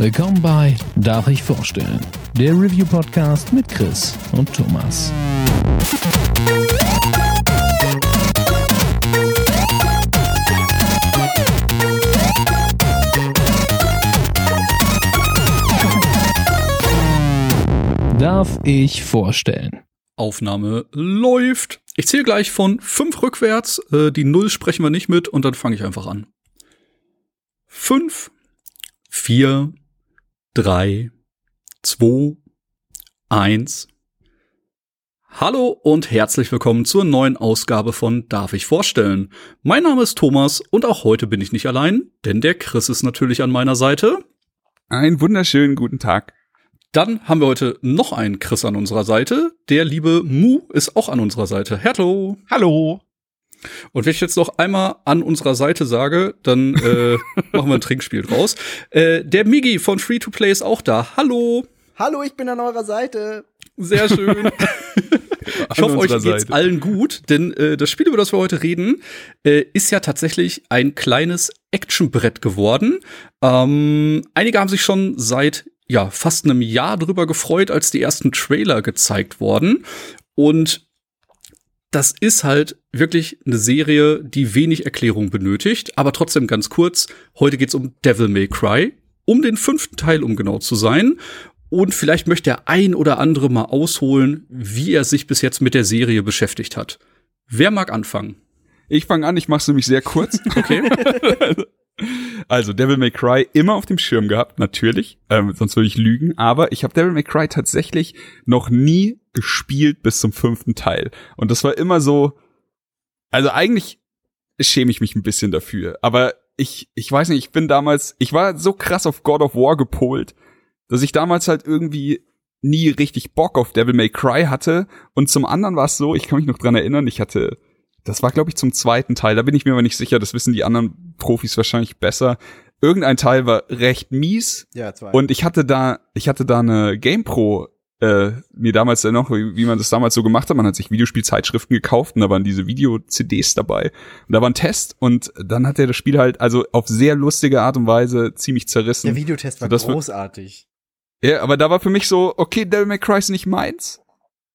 Willkommen bei Darf ich vorstellen? Der Review-Podcast mit Chris und Thomas. Darf ich vorstellen? Aufnahme läuft. Ich zähle gleich von fünf rückwärts. Äh, die Null sprechen wir nicht mit und dann fange ich einfach an. Fünf, vier, drei, zwei, eins. Hallo und herzlich willkommen zur neuen Ausgabe von Darf ich vorstellen? Mein Name ist Thomas und auch heute bin ich nicht allein, denn der Chris ist natürlich an meiner Seite. Einen wunderschönen guten Tag. Dann haben wir heute noch einen Chris an unserer Seite. Der liebe Mu ist auch an unserer Seite. Hallo. Hallo. Und wenn ich jetzt noch einmal an unserer Seite sage, dann äh, machen wir ein Trinkspiel draus. Äh, der Migi von Free to Play ist auch da. Hallo. Hallo, ich bin an eurer Seite. Sehr schön. ich hoffe, euch geht's Seite. allen gut, denn äh, das Spiel, über das wir heute reden, äh, ist ja tatsächlich ein kleines Actionbrett geworden. Ähm, einige haben sich schon seit ja, fast einem Jahr drüber gefreut, als die ersten Trailer gezeigt wurden. Und das ist halt wirklich eine Serie, die wenig Erklärung benötigt, aber trotzdem ganz kurz. Heute geht's um Devil May Cry, um den fünften Teil, um genau zu sein. Und vielleicht möchte der ein oder andere mal ausholen, wie er sich bis jetzt mit der Serie beschäftigt hat. Wer mag anfangen? Ich fange an, ich mache es nämlich sehr kurz. Okay. Also Devil May Cry immer auf dem Schirm gehabt, natürlich, ähm, sonst würde ich lügen. Aber ich habe Devil May Cry tatsächlich noch nie gespielt bis zum fünften Teil. Und das war immer so, also eigentlich schäme ich mich ein bisschen dafür. Aber ich, ich weiß nicht, ich bin damals, ich war so krass auf God of War gepolt, dass ich damals halt irgendwie nie richtig Bock auf Devil May Cry hatte. Und zum anderen war es so, ich kann mich noch dran erinnern, ich hatte das war, glaube ich, zum zweiten Teil. Da bin ich mir aber nicht sicher. Das wissen die anderen Profis wahrscheinlich besser. Irgendein Teil war recht mies. Ja, zwei. Und ich hatte da, ich hatte da eine GamePro äh, mir damals ja noch, wie, wie man das damals so gemacht hat, man hat sich Videospielzeitschriften gekauft und da waren diese Video-CDs dabei. Und da war ein Test und dann hat er das Spiel halt also auf sehr lustige Art und Weise ziemlich zerrissen. Der Videotest war großartig. Ja, aber da war für mich so, okay, Devil May Cry ist nicht meins.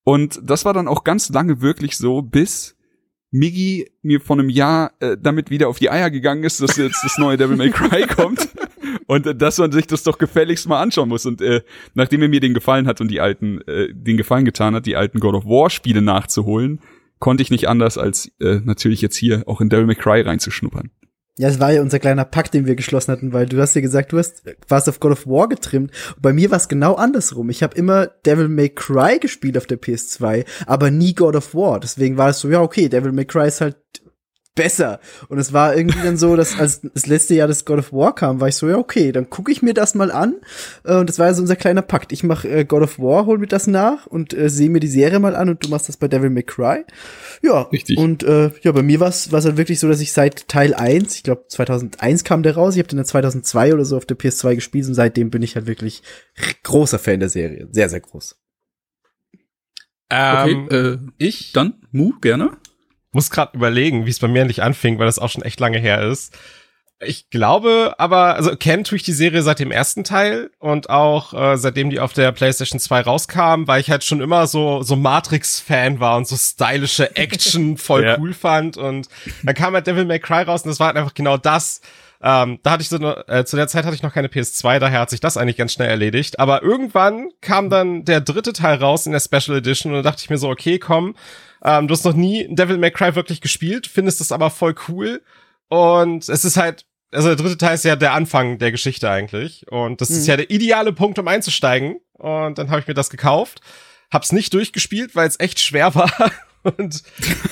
Und das war dann auch ganz lange wirklich so, bis Miggy mir vor einem Jahr äh, damit wieder auf die Eier gegangen ist, dass jetzt das neue Devil May Cry kommt und äh, dass man sich das doch gefälligst mal anschauen muss. Und äh, nachdem er mir den Gefallen hat und die alten, äh, den Gefallen getan hat, die alten God of War Spiele nachzuholen, konnte ich nicht anders als äh, natürlich jetzt hier auch in Devil May Cry reinzuschnuppern. Ja, es war ja unser kleiner Pakt, den wir geschlossen hatten, weil du hast ja gesagt, du hast warst auf God of War getrimmt. Und bei mir war es genau andersrum. Ich habe immer Devil May Cry gespielt auf der PS2, aber nie God of War. Deswegen war es so, ja, okay, Devil May Cry ist halt besser. Und es war irgendwie dann so, dass als das letzte Jahr das God of War kam, war ich so, ja, okay, dann gucke ich mir das mal an. Äh, und das war ja so unser kleiner Pakt. Ich mache äh, God of War, hol mir das nach und äh, sehe mir die Serie mal an und du machst das bei Devil May Cry. Ja, Richtig. und äh, ja, bei mir war es halt wirklich so, dass ich seit Teil 1, ich glaube 2001 kam der raus, ich habe den dann 2002 oder so auf der PS2 gespielt und seitdem bin ich halt wirklich großer Fan der Serie. Sehr, sehr groß. Ähm, okay, äh, ich? Dann, Mu, gerne muss gerade überlegen, wie es bei mir endlich anfing, weil das auch schon echt lange her ist. Ich glaube aber, also kennen tue ich die Serie seit dem ersten Teil und auch äh, seitdem die auf der PlayStation 2 rauskam, weil ich halt schon immer so so Matrix-Fan war und so stylische Action voll ja. cool fand. Und dann kam halt Devil May Cry raus und das war halt einfach genau das. Ähm, da hatte ich so eine, äh, zu der Zeit hatte ich noch keine PS2, daher hat sich das eigentlich ganz schnell erledigt. Aber irgendwann kam dann der dritte Teil raus in der Special Edition und da dachte ich mir so, okay, komm, ähm, du hast noch nie Devil May Cry wirklich gespielt, findest das aber voll cool. Und es ist halt, also der dritte Teil ist ja der Anfang der Geschichte eigentlich. Und das mhm. ist ja der ideale Punkt, um einzusteigen. Und dann habe ich mir das gekauft. Hab's nicht durchgespielt, weil es echt schwer war. Und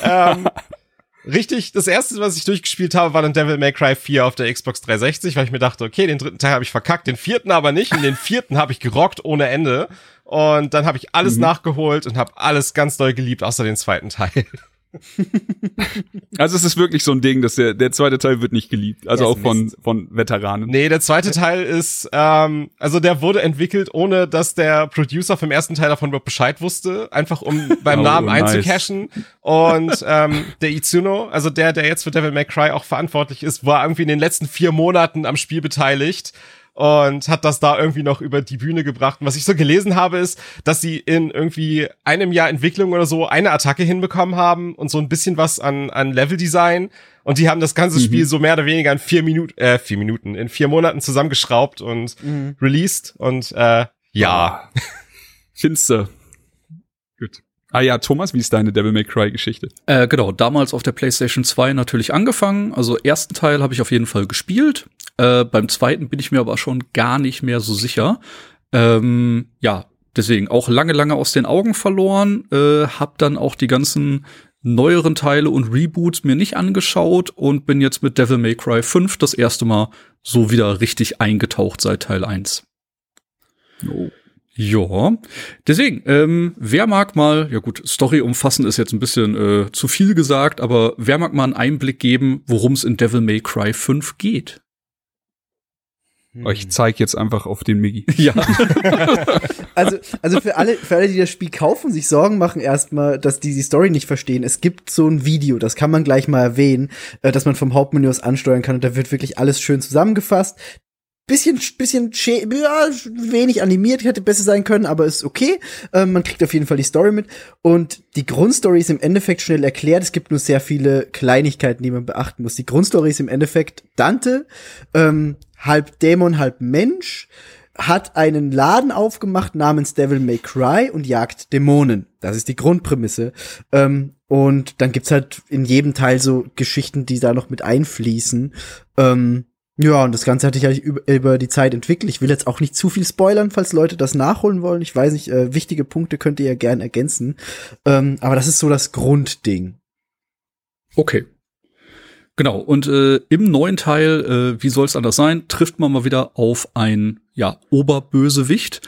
ähm, richtig, das erste, was ich durchgespielt habe, war dann Devil May Cry 4 auf der Xbox 360, weil ich mir dachte, okay, den dritten Teil habe ich verkackt, den vierten aber nicht. Und den vierten habe ich gerockt ohne Ende. Und dann habe ich alles mhm. nachgeholt und habe alles ganz doll geliebt, außer den zweiten Teil. also es ist wirklich so ein Ding, dass der, der zweite Teil wird nicht geliebt. Also auch von, von Veteranen. Nee, der zweite Teil ist, ähm, also der wurde entwickelt, ohne dass der Producer vom ersten Teil davon überhaupt Bescheid wusste, einfach um beim oh, Namen nice. einzucashen. Und ähm, der Itsuno, also der, der jetzt für Devil May Cry auch verantwortlich ist, war irgendwie in den letzten vier Monaten am Spiel beteiligt und hat das da irgendwie noch über die Bühne gebracht. Und was ich so gelesen habe, ist, dass sie in irgendwie einem Jahr Entwicklung oder so eine Attacke hinbekommen haben und so ein bisschen was an, an Leveldesign. Und die haben das ganze mhm. Spiel so mehr oder weniger in vier Minuten, äh, vier Minuten, in vier Monaten zusammengeschraubt und mhm. released. Und äh, ja. Finster. Gut. Ah ja, Thomas, wie ist deine Devil May Cry Geschichte? Äh, genau, damals auf der PlayStation 2 natürlich angefangen. Also ersten Teil habe ich auf jeden Fall gespielt. Äh, beim zweiten bin ich mir aber schon gar nicht mehr so sicher. Ähm, ja, deswegen auch lange, lange aus den Augen verloren. Äh, hab dann auch die ganzen neueren Teile und Reboots mir nicht angeschaut und bin jetzt mit Devil May Cry 5 das erste Mal so wieder richtig eingetaucht seit Teil 1. Oh. Ja, deswegen, ähm, wer mag mal, ja gut, Story umfassen ist jetzt ein bisschen äh, zu viel gesagt, aber wer mag mal einen Einblick geben, worum es in Devil May Cry 5 geht? Hm. Ich zeig jetzt einfach auf den Miggy. Ja. also, also für alle, für alle, die das Spiel kaufen, sich Sorgen machen erstmal, dass die die Story nicht verstehen. Es gibt so ein Video, das kann man gleich mal erwähnen, äh, dass man vom Hauptmenü aus ansteuern kann und da wird wirklich alles schön zusammengefasst bisschen, bisschen ja, wenig animiert, hätte besser sein können, aber ist okay. Ähm, man kriegt auf jeden Fall die Story mit. Und die Grundstory ist im Endeffekt schnell erklärt. Es gibt nur sehr viele Kleinigkeiten, die man beachten muss. Die Grundstory ist im Endeffekt Dante, ähm, halb Dämon, halb Mensch, hat einen Laden aufgemacht namens Devil May Cry und jagt Dämonen. Das ist die Grundprämisse. Ähm, und dann gibt's halt in jedem Teil so Geschichten, die da noch mit einfließen. Ähm, ja, und das Ganze hatte ich eigentlich über, über die Zeit entwickelt. Ich will jetzt auch nicht zu viel spoilern, falls Leute das nachholen wollen. Ich weiß nicht, äh, wichtige Punkte könnt ihr ja gern ergänzen. Ähm, aber das ist so das Grundding. Okay. Genau, und äh, im neuen Teil, äh, wie soll es anders sein, trifft man mal wieder auf ein ja, Oberbösewicht.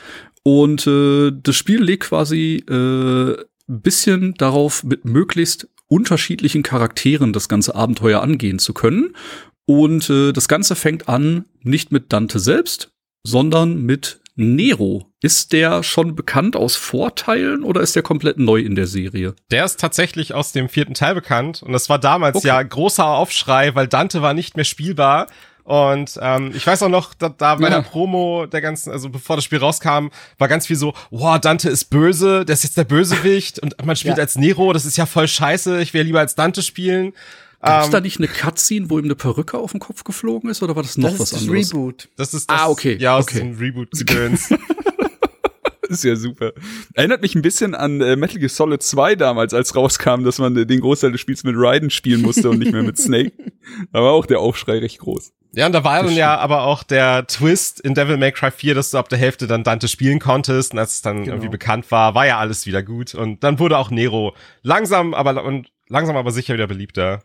Und äh, das Spiel legt quasi äh, bisschen darauf, mit möglichst unterschiedlichen Charakteren das ganze Abenteuer angehen zu können. Und äh, das Ganze fängt an nicht mit Dante selbst, sondern mit Nero. Ist der schon bekannt aus Vorteilen oder ist der komplett neu in der Serie? Der ist tatsächlich aus dem vierten Teil bekannt und das war damals okay. ja großer Aufschrei, weil Dante war nicht mehr spielbar. Und ähm, ich weiß auch noch, da, da bei ja. der Promo der ganzen, also bevor das Spiel rauskam, war ganz viel so, wow, Dante ist böse, der ist jetzt der Bösewicht und man spielt ja. als Nero, das ist ja voll scheiße, ich will lieber als Dante spielen. Gab's ähm, da nicht eine Cutscene, wo ihm eine Perücke auf den Kopf geflogen ist, oder war das noch das was ist das anderes? Reboot. Das ist das, ah, okay. Ja, okay. dem Reboot-Gedöns. ist ja super. Erinnert mich ein bisschen an äh, Metal Gear Solid 2 damals, als rauskam, dass man äh, den Großteil des Spiels mit Raiden spielen musste und nicht mehr mit Snake. Da war auch der Aufschrei recht groß. Ja, und da war dann ja aber auch der Twist in Devil May Cry 4, dass du ab der Hälfte dann Dante spielen konntest und als es dann genau. irgendwie bekannt war, war ja alles wieder gut und dann wurde auch Nero langsam, aber und langsam aber sicher wieder beliebter.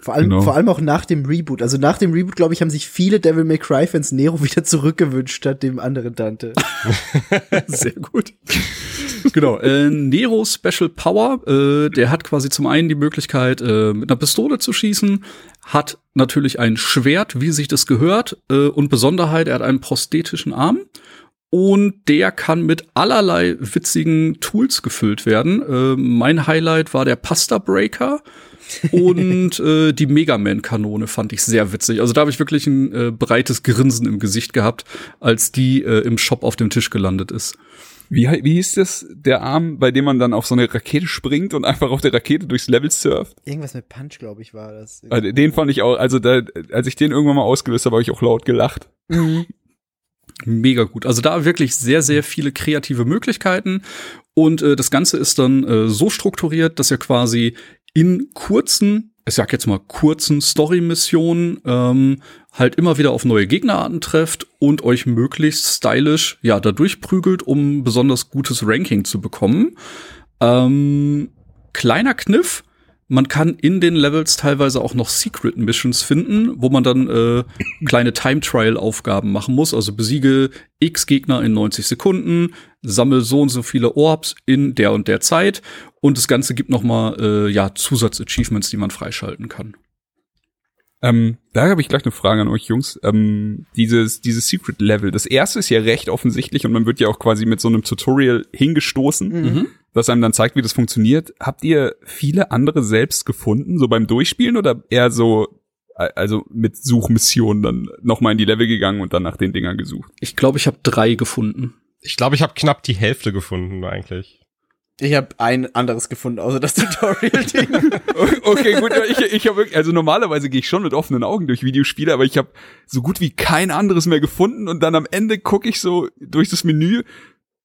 Vor allem, genau. vor allem auch nach dem Reboot. Also nach dem Reboot, glaube ich, haben sich viele Devil May Cry Fans Nero wieder zurückgewünscht statt dem anderen Dante. Sehr gut. genau. Äh, Nero Special Power, äh, der hat quasi zum einen die Möglichkeit, äh, mit einer Pistole zu schießen, hat natürlich ein Schwert, wie sich das gehört, äh, und Besonderheit, er hat einen prosthetischen Arm. Und der kann mit allerlei witzigen Tools gefüllt werden. Äh, mein Highlight war der Pasta Breaker und äh, die Mega Man-Kanone fand ich sehr witzig. Also da habe ich wirklich ein äh, breites Grinsen im Gesicht gehabt, als die äh, im Shop auf dem Tisch gelandet ist. Wie, wie hieß das, der Arm, bei dem man dann auf so eine Rakete springt und einfach auf der Rakete durchs Level surft? Irgendwas mit Punch, glaube ich, war das. Also, den fand ich auch, also da, als ich den irgendwann mal ausgelöst habe, habe ich auch laut gelacht. Mhm. Mega gut. Also da wirklich sehr, sehr viele kreative Möglichkeiten. Und äh, das Ganze ist dann äh, so strukturiert, dass ihr quasi in kurzen, ich sag jetzt mal kurzen Story-Missionen ähm, halt immer wieder auf neue Gegnerarten trefft und euch möglichst stylisch ja da durchprügelt, um besonders gutes Ranking zu bekommen. Ähm, kleiner Kniff, man kann in den Levels teilweise auch noch Secret Missions finden, wo man dann äh, kleine Time Trial Aufgaben machen muss. Also besiege X Gegner in 90 Sekunden, sammel so und so viele Orbs in der und der Zeit und das Ganze gibt noch mal äh, ja Zusatz-Achievements, die man freischalten kann. Ähm, da habe ich gleich eine Frage an euch Jungs. Ähm, dieses, dieses Secret Level, das erste ist ja recht offensichtlich und man wird ja auch quasi mit so einem Tutorial hingestoßen. Mhm das einem dann zeigt, wie das funktioniert. Habt ihr viele andere selbst gefunden, so beim Durchspielen oder eher so also mit Suchmissionen dann nochmal in die Level gegangen und dann nach den Dingern gesucht. Ich glaube, ich habe drei gefunden. Ich glaube, ich habe knapp die Hälfte gefunden eigentlich. Ich habe ein anderes gefunden, außer das Tutorial-Ding. okay, gut, ich, ich habe wirklich, also normalerweise gehe ich schon mit offenen Augen durch Videospiele, aber ich habe so gut wie kein anderes mehr gefunden und dann am Ende gucke ich so durch das Menü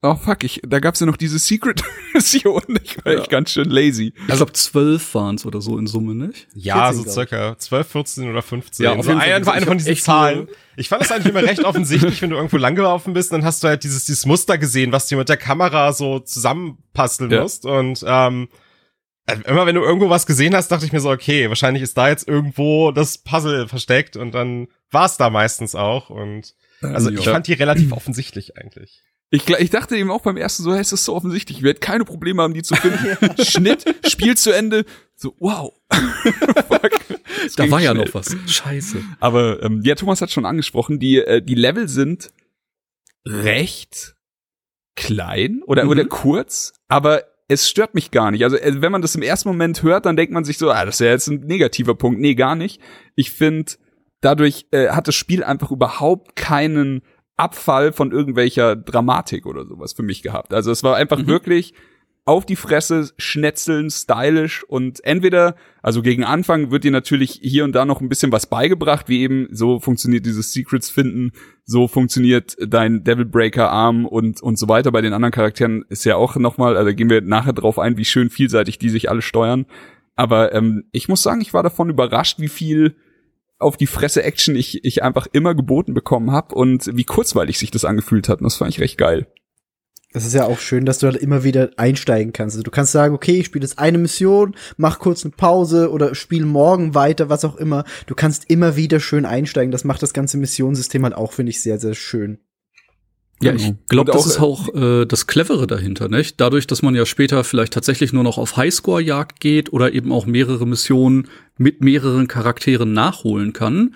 Oh fuck, ich, da gab's ja noch diese Secret-Mission. Ich war ja. echt ganz schön lazy. Ich glaube, zwölf waren's oder so in Summe, nicht? Ja, 14, so circa. Zwölf, 14 oder 15. Ja, auf so einfach eine von diesen Zahlen. Ich fand das eigentlich immer recht offensichtlich, wenn du irgendwo langgelaufen bist, dann hast du halt dieses, dieses Muster gesehen, was du mit der Kamera so zusammenpasteln ja. musst. Und ähm, also immer wenn du irgendwo was gesehen hast, dachte ich mir so, okay, wahrscheinlich ist da jetzt irgendwo das Puzzle versteckt und dann war's da meistens auch. Und also ich fand die relativ offensichtlich eigentlich. Ich, ich dachte eben auch beim ersten so, hey, es ist so offensichtlich, ich werde keine Probleme haben, die zu finden. Schnitt, Spiel zu Ende, so, wow. Fuck. Da war schnell. ja noch was. Scheiße. Aber ähm, ja, Thomas hat schon angesprochen, die, äh, die Level sind recht klein oder, mhm. oder kurz, aber es stört mich gar nicht. Also äh, wenn man das im ersten Moment hört, dann denkt man sich so, ah, das ist ja jetzt ein negativer Punkt. Nee, gar nicht. Ich finde, dadurch äh, hat das Spiel einfach überhaupt keinen Abfall von irgendwelcher Dramatik oder sowas für mich gehabt. Also es war einfach mhm. wirklich auf die Fresse, schnetzeln, stylisch und entweder, also gegen Anfang wird dir natürlich hier und da noch ein bisschen was beigebracht, wie eben so funktioniert dieses Secrets finden, so funktioniert dein Devil Breaker Arm und, und so weiter. Bei den anderen Charakteren ist ja auch nochmal, also gehen wir nachher drauf ein, wie schön vielseitig die sich alle steuern. Aber ähm, ich muss sagen, ich war davon überrascht, wie viel auf die Fresse Action ich, ich einfach immer geboten bekommen habe und wie kurzweilig sich das angefühlt hat. Und das fand ich recht geil. Das ist ja auch schön, dass du halt immer wieder einsteigen kannst. Also du kannst sagen, okay, ich spiele jetzt eine Mission, mach kurz eine Pause oder spiel morgen weiter, was auch immer. Du kannst immer wieder schön einsteigen. Das macht das ganze Missionssystem halt auch, finde ich, sehr, sehr schön. Ja, ich genau. glaube, das ist auch äh, das Clevere dahinter, nicht? Dadurch, dass man ja später vielleicht tatsächlich nur noch auf Highscore-Jagd geht oder eben auch mehrere Missionen mit mehreren Charakteren nachholen kann,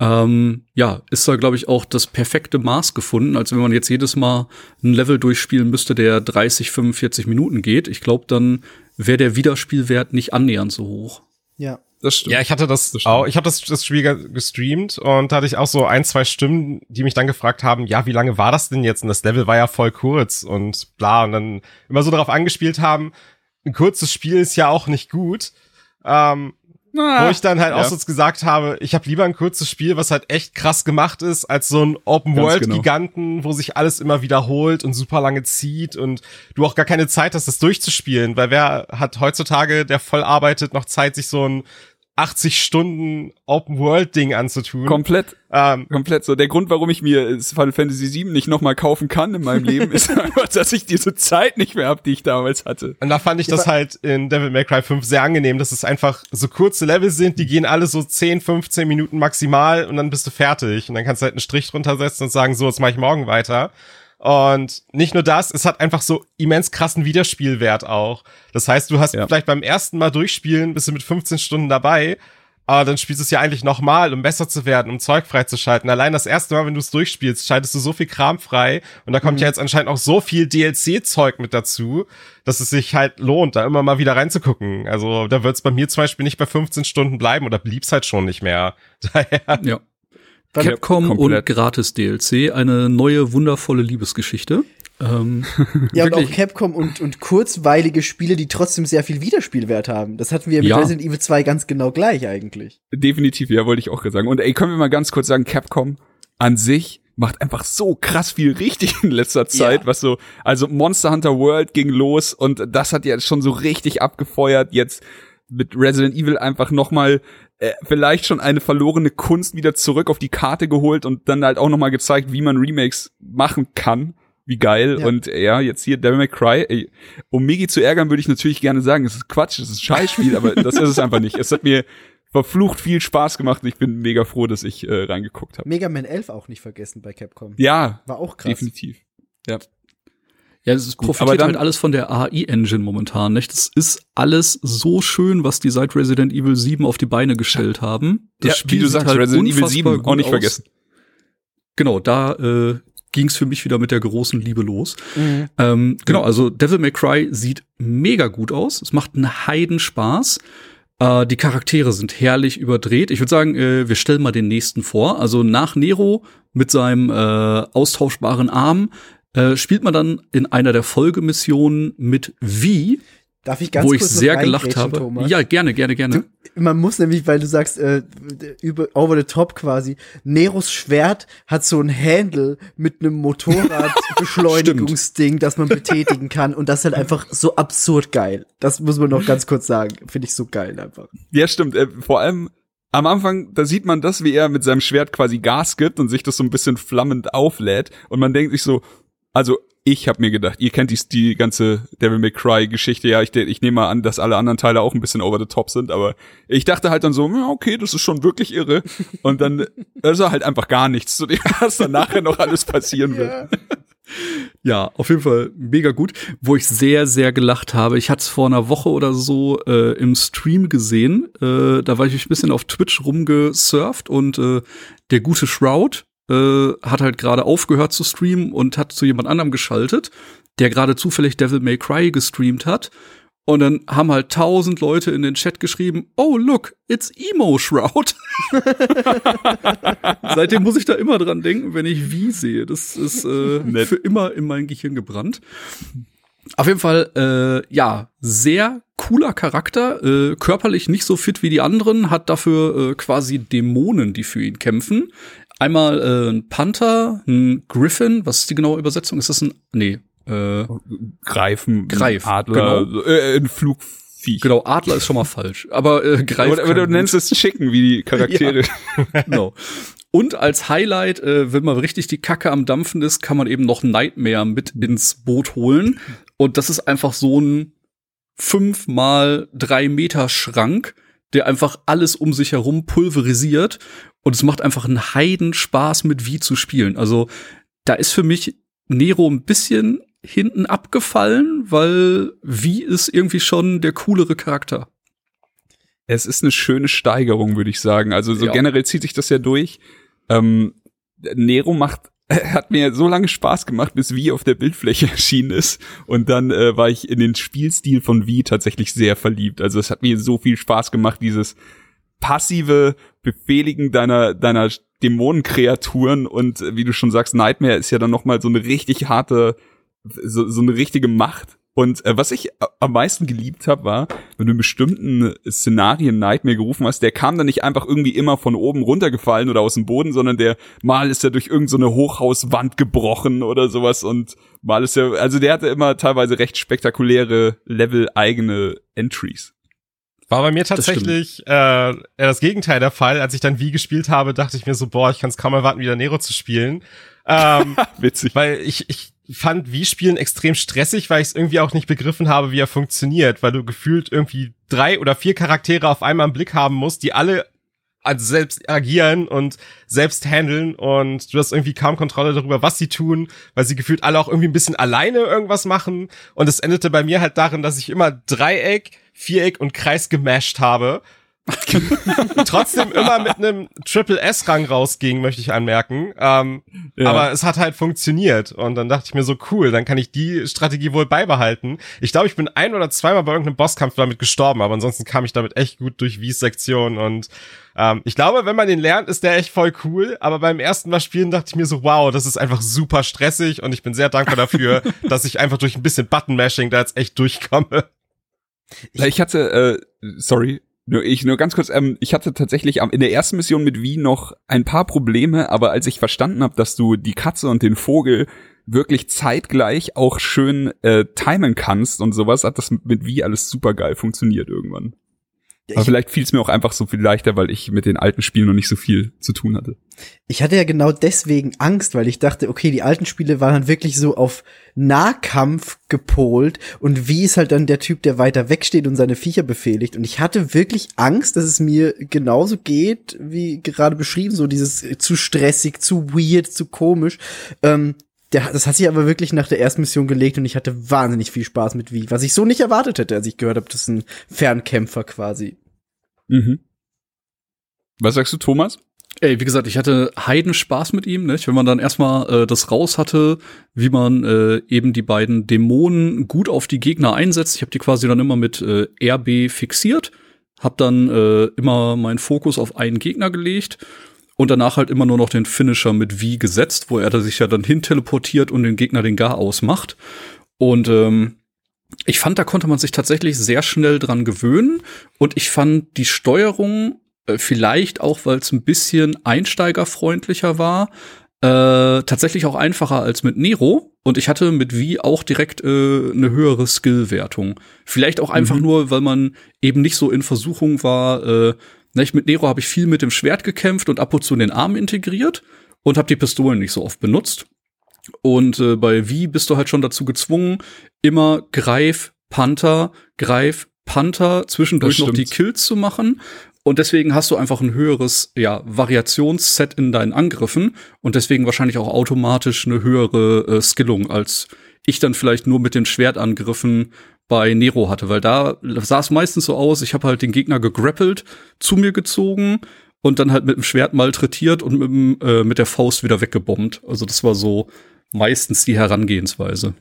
ähm, ja, ist da, glaube ich, auch das perfekte Maß gefunden, als wenn man jetzt jedes Mal ein Level durchspielen müsste, der 30, 45 Minuten geht. Ich glaube, dann wäre der Wiederspielwert nicht annähernd so hoch. Ja. Das stimmt. Ja, ich hatte das, das auch, ich habe das, das Spiel gestreamt und da hatte ich auch so ein, zwei Stimmen, die mich dann gefragt haben, ja, wie lange war das denn jetzt? Und das Level war ja voll kurz und bla. Und dann immer so darauf angespielt haben, ein kurzes Spiel ist ja auch nicht gut. Ähm, na, wo ich dann halt ja. auch so gesagt habe, ich habe lieber ein kurzes Spiel, was halt echt krass gemacht ist, als so ein Open-World-Giganten, genau. wo sich alles immer wiederholt und super lange zieht und du auch gar keine Zeit hast, das durchzuspielen, weil wer hat heutzutage, der voll arbeitet, noch Zeit, sich so ein 80 Stunden Open World Ding anzutun. Komplett. Ähm, komplett so. Der Grund, warum ich mir Final Fantasy VII nicht nochmal kaufen kann in meinem Leben, ist einfach, dass ich diese Zeit nicht mehr habe, die ich damals hatte. Und da fand ich ja, das halt in Devil May Cry 5 sehr angenehm, dass es einfach so kurze Level sind, die gehen alle so 10, 15 Minuten maximal und dann bist du fertig. Und dann kannst du halt einen Strich drunter setzen und sagen, so, jetzt mache ich morgen weiter. Und nicht nur das, es hat einfach so immens krassen Wiederspielwert auch. Das heißt, du hast ja. vielleicht beim ersten Mal durchspielen, bist du mit 15 Stunden dabei, aber dann spielst du es ja eigentlich nochmal, um besser zu werden, um Zeug freizuschalten. Allein das erste Mal, wenn du es durchspielst, schaltest du so viel Kram frei und da kommt mhm. ja jetzt anscheinend auch so viel DLC-Zeug mit dazu, dass es sich halt lohnt, da immer mal wieder reinzugucken. Also da wird es bei mir zum Beispiel nicht bei 15 Stunden bleiben oder blieb's halt schon nicht mehr. Daher. Ja. Capcom Komplett. und gratis DLC, eine neue wundervolle Liebesgeschichte. Ähm, ja, und auch Capcom und, und kurzweilige Spiele, die trotzdem sehr viel Wiederspielwert haben. Das hatten wir mit ja. Resident Evil 2 ganz genau gleich eigentlich. Definitiv, ja, wollte ich auch sagen. Und ey, können wir mal ganz kurz sagen, Capcom an sich macht einfach so krass viel richtig in letzter Zeit, ja. was so, also Monster Hunter World ging los und das hat ja schon so richtig abgefeuert. Jetzt mit Resident Evil einfach nochmal äh, vielleicht schon eine verlorene Kunst wieder zurück auf die Karte geholt und dann halt auch nochmal gezeigt, wie man Remakes machen kann. Wie geil. Ja. Und ja, jetzt hier Devil May Cry. Ey, um Migi zu ärgern, würde ich natürlich gerne sagen, es ist Quatsch, es ist ein Scheißspiel, aber das ist es einfach nicht. Es hat mir verflucht viel Spaß gemacht und ich bin mega froh, dass ich äh, reingeguckt habe. Mega Man 11 auch nicht vergessen bei Capcom. Ja. War auch krass. Definitiv. Ja. Ja, es profitiert aber dann, halt alles von der AI-Engine momentan, nicht? Das ist alles so schön, was die seit Resident Evil 7 auf die Beine gestellt haben. Das ja, Spiel wie du sagst, halt Resident Evil 7 auch nicht aus. vergessen. Genau, da äh, ging es für mich wieder mit der großen Liebe los. Mhm. Ähm, genau, also Devil May Cry sieht mega gut aus. Es macht einen Heidenspaß. Äh, die Charaktere sind herrlich überdreht. Ich würde sagen, äh, wir stellen mal den nächsten vor. Also nach Nero mit seinem äh, austauschbaren Arm äh, spielt man dann in einer der Folgemissionen mit Wie. Darf ich ganz wo kurz ich sehr gelacht habe. Thomas? Ja, gerne, gerne, gerne. Du, man muss nämlich, weil du sagst, äh, über over the top quasi, Neros Schwert hat so ein Handle mit einem Motorradbeschleunigungsding, das man betätigen kann und das ist halt einfach so absurd geil. Das muss man noch ganz kurz sagen. Finde ich so geil einfach. Ja, stimmt. Äh, vor allem am Anfang, da sieht man das, wie er mit seinem Schwert quasi Gas gibt und sich das so ein bisschen flammend auflädt und man denkt sich so, also ich habe mir gedacht, ihr kennt die, die ganze Devil May Cry Geschichte, ja, ich, ich nehme mal an, dass alle anderen Teile auch ein bisschen over the top sind, aber ich dachte halt dann so, okay, das ist schon wirklich irre und dann ist er halt einfach gar nichts zu dem, was dann nachher noch alles passieren wird. Ja, auf jeden Fall mega gut. Wo ich sehr, sehr gelacht habe. Ich hatte es vor einer Woche oder so äh, im Stream gesehen. Äh, da war ich ein bisschen auf Twitch rumgesurft und äh, der gute Shroud, äh, hat halt gerade aufgehört zu streamen und hat zu jemand anderem geschaltet, der gerade zufällig Devil May Cry gestreamt hat. Und dann haben halt tausend Leute in den Chat geschrieben, oh look, it's Emo Shroud. Seitdem muss ich da immer dran denken, wenn ich wie sehe. Das ist äh, für immer in mein Gehirn gebrannt. Auf jeden Fall, äh, ja, sehr cooler Charakter, äh, körperlich nicht so fit wie die anderen, hat dafür äh, quasi Dämonen, die für ihn kämpfen. Einmal äh, ein Panther, ein Griffin, was ist die genaue Übersetzung? Ist das ein, nee, äh, Greifen, Greif, Adler, genau. äh, ein Flugviech. Genau, Adler ist schon mal falsch, aber äh, Greif. Oder, oder du nennst es Chicken, wie die Charaktere. ja. genau. Und als Highlight, äh, wenn man richtig die Kacke am Dampfen ist, kann man eben noch Nightmare mit ins Boot holen. Und das ist einfach so ein fünf mal drei Meter Schrank, der einfach alles um sich herum pulverisiert. Und es macht einfach einen Heidenspaß mit Wie zu spielen. Also da ist für mich Nero ein bisschen hinten abgefallen, weil Wie ist irgendwie schon der coolere Charakter. Es ist eine schöne Steigerung, würde ich sagen. Also so Ja. generell zieht sich das ja durch. Ähm, Nero macht hat mir so lange Spaß gemacht, bis Wie auf der Bildfläche erschienen ist. Und dann äh, war ich in den Spielstil von Wie tatsächlich sehr verliebt. Also es hat mir so viel Spaß gemacht, dieses passive Befehligen deiner, deiner Dämonenkreaturen und äh, wie du schon sagst, Nightmare ist ja dann nochmal so eine richtig harte, so, so eine richtige Macht. Und äh, was ich a- am meisten geliebt habe, war, wenn du in bestimmten Szenarien Nightmare gerufen hast, der kam dann nicht einfach irgendwie immer von oben runtergefallen oder aus dem Boden, sondern der mal ist er durch irgendeine so eine Hochhauswand gebrochen oder sowas und mal ist er, also der hatte immer teilweise recht spektakuläre Level eigene Entries. War bei mir tatsächlich äh, eher das Gegenteil der Fall. Als ich dann Wie gespielt habe, dachte ich mir so, boah, ich kann es kaum erwarten, wieder Nero zu spielen. Ähm, Witzig. weil ich, ich fand Wie-Spielen extrem stressig, weil ich es irgendwie auch nicht begriffen habe, wie er funktioniert, weil du gefühlt irgendwie drei oder vier Charaktere auf einmal im Blick haben musst, die alle also selbst agieren und selbst handeln und du hast irgendwie kaum Kontrolle darüber, was sie tun, weil sie gefühlt alle auch irgendwie ein bisschen alleine irgendwas machen und es endete bei mir halt darin, dass ich immer Dreieck, Viereck und Kreis gemasht habe. Trotzdem immer mit einem Triple S-Rang rausging, möchte ich anmerken. Ähm, Ja. Aber es hat halt funktioniert. Und dann dachte ich mir so, cool, dann kann ich die Strategie wohl beibehalten. Ich glaube, ich bin ein oder zweimal bei irgendeinem Bosskampf damit gestorben, aber ansonsten kam ich damit echt gut durch Wies Sektion. Und ähm, ich glaube, wenn man den lernt, ist der echt voll cool. Aber beim ersten Mal spielen dachte ich mir so, wow, das ist einfach super stressig und ich bin sehr dankbar dafür, dass ich einfach durch ein bisschen Button-Mashing da jetzt echt durchkomme. Ich hatte, äh, sorry, nur ich nur ganz kurz, ähm, ich hatte tatsächlich am, in der ersten Mission mit Wie noch ein paar Probleme, aber als ich verstanden habe, dass du die Katze und den Vogel wirklich zeitgleich auch schön äh, timen kannst und sowas, hat das mit Wie alles super geil funktioniert irgendwann. Aber ich- vielleicht fiel es mir auch einfach so viel leichter, weil ich mit den alten Spielen noch nicht so viel zu tun hatte. Ich hatte ja genau deswegen Angst, weil ich dachte, okay, die alten Spiele waren dann wirklich so auf Nahkampf gepolt und wie ist halt dann der Typ, der weiter wegsteht und seine Viecher befehligt. Und ich hatte wirklich Angst, dass es mir genauso geht, wie gerade beschrieben, so dieses zu stressig, zu weird, zu komisch. Ähm, der, das hat sich aber wirklich nach der ersten Mission gelegt und ich hatte wahnsinnig viel Spaß mit wie, was ich so nicht erwartet hätte, als ich gehört habe, das ist ein Fernkämpfer quasi. Mhm. Was sagst du, Thomas? Ey, wie gesagt, ich hatte Heiden Spaß mit ihm, nicht? Wenn man dann erstmal äh, das raus hatte, wie man äh, eben die beiden Dämonen gut auf die Gegner einsetzt. Ich habe die quasi dann immer mit äh, RB fixiert, hab dann äh, immer meinen Fokus auf einen Gegner gelegt und danach halt immer nur noch den Finisher mit wie gesetzt, wo er sich ja dann hin teleportiert und den Gegner den Gar ausmacht. Und ähm, ich fand, da konnte man sich tatsächlich sehr schnell dran gewöhnen und ich fand die Steuerung äh, vielleicht auch, weil es ein bisschen einsteigerfreundlicher war, äh, tatsächlich auch einfacher als mit Nero. Und ich hatte mit Wie auch direkt äh, eine höhere Skillwertung. Vielleicht auch einfach mhm. nur, weil man eben nicht so in Versuchung war. Äh, nicht, mit Nero habe ich viel mit dem Schwert gekämpft und ab und zu den Arm integriert und habe die Pistolen nicht so oft benutzt. Und äh, bei Wie bist du halt schon dazu gezwungen, immer Greif, Panther, Greif, Panther, zwischendurch noch die Kills zu machen. Und deswegen hast du einfach ein höheres ja, Variationsset in deinen Angriffen und deswegen wahrscheinlich auch automatisch eine höhere äh, Skillung, als ich dann vielleicht nur mit den Schwertangriffen bei Nero hatte, weil da sah es meistens so aus, ich habe halt den Gegner gegrappelt, zu mir gezogen und dann halt mit dem Schwert malträtiert und mit, dem, äh, mit der Faust wieder weggebombt. Also das war so meistens die Herangehensweise.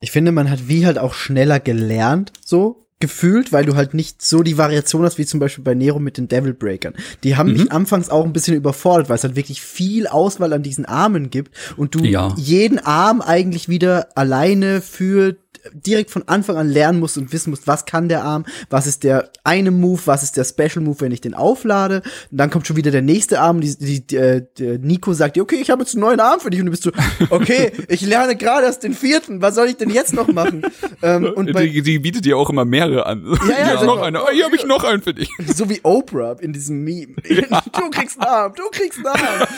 Ich finde, man hat wie halt auch schneller gelernt, so gefühlt, weil du halt nicht so die Variation hast wie zum Beispiel bei Nero mit den Devil Breakern. Die haben mhm. mich anfangs auch ein bisschen überfordert, weil es halt wirklich viel Auswahl an diesen Armen gibt und du ja. jeden Arm eigentlich wieder alleine für direkt von Anfang an lernen musst und wissen musst, was kann der Arm, was ist der eine Move, was ist der Special Move, wenn ich den auflade. Und dann kommt schon wieder der nächste Arm. Die, die, die, äh, der Nico sagt dir, okay, ich habe jetzt einen neuen Arm für dich. Und du bist so, okay, ich lerne gerade erst den vierten. Was soll ich denn jetzt noch machen? ähm, und bei, die, die bietet dir auch immer mehrere an. Ja, ja, ja noch eine. Oh, hier habe ich noch einen für dich. So wie Oprah in diesem Meme. Ja. Du kriegst einen Arm, du kriegst einen Arm.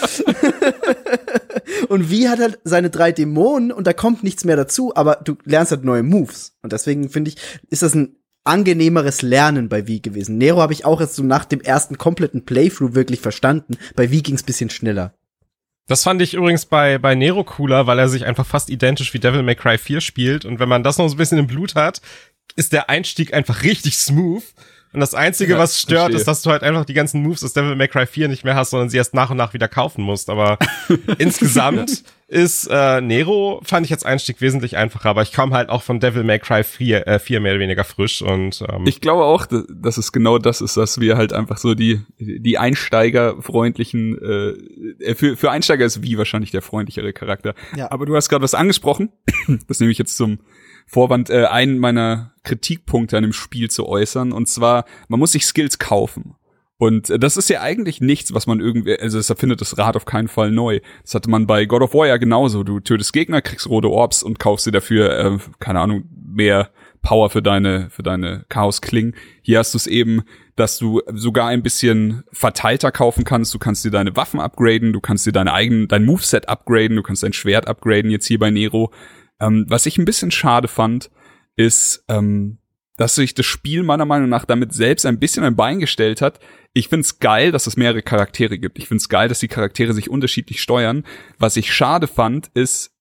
und wie hat halt seine drei Dämonen und da kommt nichts mehr dazu, aber du lernst halt neue Moves. Und deswegen finde ich, ist das ein angenehmeres Lernen bei Wie gewesen. Nero habe ich auch jetzt so nach dem ersten kompletten Playthrough wirklich verstanden. Bei Wie ging es bisschen schneller. Das fand ich übrigens bei, bei Nero cooler, weil er sich einfach fast identisch wie Devil May Cry 4 spielt. Und wenn man das noch so ein bisschen im Blut hat, ist der Einstieg einfach richtig smooth. Und das Einzige, ja, was stört, verstehe. ist, dass du halt einfach die ganzen Moves aus Devil May Cry 4 nicht mehr hast, sondern sie erst nach und nach wieder kaufen musst. Aber insgesamt ist äh, Nero, fand ich jetzt Einstieg wesentlich einfacher, aber ich komme halt auch von Devil May Cry 4, äh, 4 mehr oder weniger frisch. und ähm, Ich glaube auch, dass es genau das ist, dass wir halt einfach so die, die einsteigerfreundlichen, äh, äh, für, für Einsteiger ist wie wahrscheinlich der freundlichere Charakter. Ja. Aber du hast gerade was angesprochen, das nehme ich jetzt zum Vorwand, äh, einen meiner Kritikpunkte an dem Spiel zu äußern. Und zwar, man muss sich Skills kaufen. Und äh, das ist ja eigentlich nichts, was man irgendwie, also es erfindet das Rad auf keinen Fall neu. Das hatte man bei God of War ja genauso. Du tötest Gegner, kriegst rote Orbs und kaufst dir dafür, äh, keine Ahnung, mehr Power für deine, für deine Chaos-Klingen. Hier hast du es eben, dass du sogar ein bisschen verteilter kaufen kannst. Du kannst dir deine Waffen upgraden, du kannst dir deine eigenen, dein Moveset upgraden, du kannst dein Schwert upgraden jetzt hier bei Nero. Ähm, was ich ein bisschen schade fand, ist, ähm, dass sich das Spiel meiner Meinung nach damit selbst ein bisschen ein Bein gestellt hat. Ich find's geil, dass es mehrere Charaktere gibt. Ich find's geil, dass die Charaktere sich unterschiedlich steuern. Was ich schade fand, ist,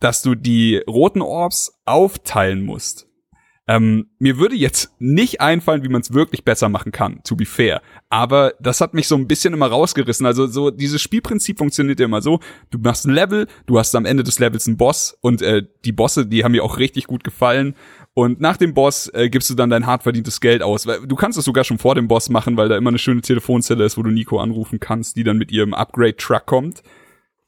dass du die roten Orbs aufteilen musst. Ähm, mir würde jetzt nicht einfallen, wie man es wirklich besser machen kann, to be fair. Aber das hat mich so ein bisschen immer rausgerissen. Also so dieses Spielprinzip funktioniert ja immer so: Du machst ein Level, du hast am Ende des Levels einen Boss und äh, die Bosse, die haben mir auch richtig gut gefallen. Und nach dem Boss äh, gibst du dann dein hart verdientes Geld aus. Du kannst es sogar schon vor dem Boss machen, weil da immer eine schöne Telefonzelle ist, wo du Nico anrufen kannst, die dann mit ihrem Upgrade-Truck kommt.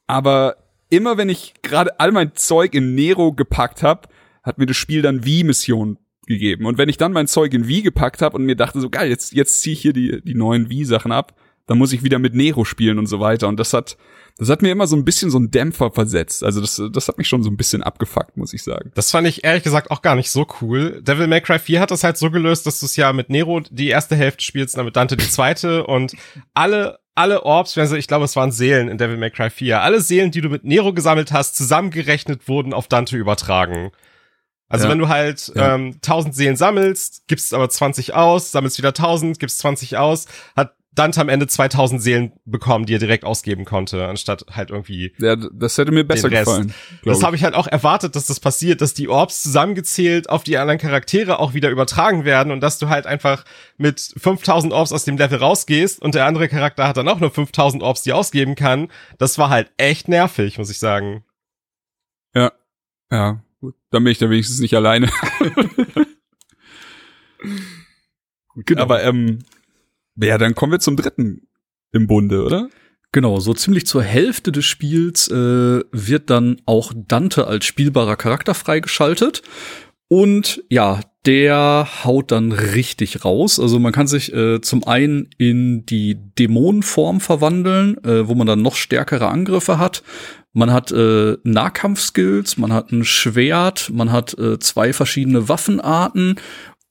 Aber immer wenn ich gerade all mein Zeug in Nero gepackt habe, hat mir das Spiel dann wie Mission gegeben. Und wenn ich dann mein Zeug in Wii gepackt habe und mir dachte so, geil, jetzt, jetzt ziehe ich hier die, die neuen Wii-Sachen ab, dann muss ich wieder mit Nero spielen und so weiter. Und das hat, das hat mir immer so ein bisschen so einen Dämpfer versetzt. Also das, das hat mich schon so ein bisschen abgefuckt, muss ich sagen. Das fand ich ehrlich gesagt auch gar nicht so cool. Devil May Cry 4 hat das halt so gelöst, dass du es ja mit Nero die erste Hälfte spielst, dann mit Dante die zweite und alle alle Orbs, also ich glaube, es waren Seelen in Devil May Cry 4. Alle Seelen, die du mit Nero gesammelt hast, zusammengerechnet wurden auf Dante übertragen. Also ja. wenn du halt ja. ähm, 1000 Seelen sammelst, gibst aber 20 aus, sammelst wieder 1000, gibst 20 aus, hat Dante am Ende 2000 Seelen bekommen, die er direkt ausgeben konnte, anstatt halt irgendwie. Ja, das hätte mir besser gefallen. Das habe ich halt auch erwartet, dass das passiert, dass die Orbs zusammengezählt auf die anderen Charaktere auch wieder übertragen werden und dass du halt einfach mit 5000 Orbs aus dem Level rausgehst und der andere Charakter hat dann auch nur 5000 Orbs, die ausgeben kann. Das war halt echt nervig, muss ich sagen. Ja, ja, Gut, dann bin ich da wenigstens nicht alleine. Genau. aber ähm, Ja, dann kommen wir zum dritten im Bunde, oder? Genau, so ziemlich zur Hälfte des Spiels äh, wird dann auch Dante als spielbarer Charakter freigeschaltet. Und ja, der haut dann richtig raus. Also man kann sich äh, zum einen in die Dämonenform verwandeln, äh, wo man dann noch stärkere Angriffe hat. Man hat äh, Nahkampfskills, man hat ein Schwert, man hat äh, zwei verschiedene Waffenarten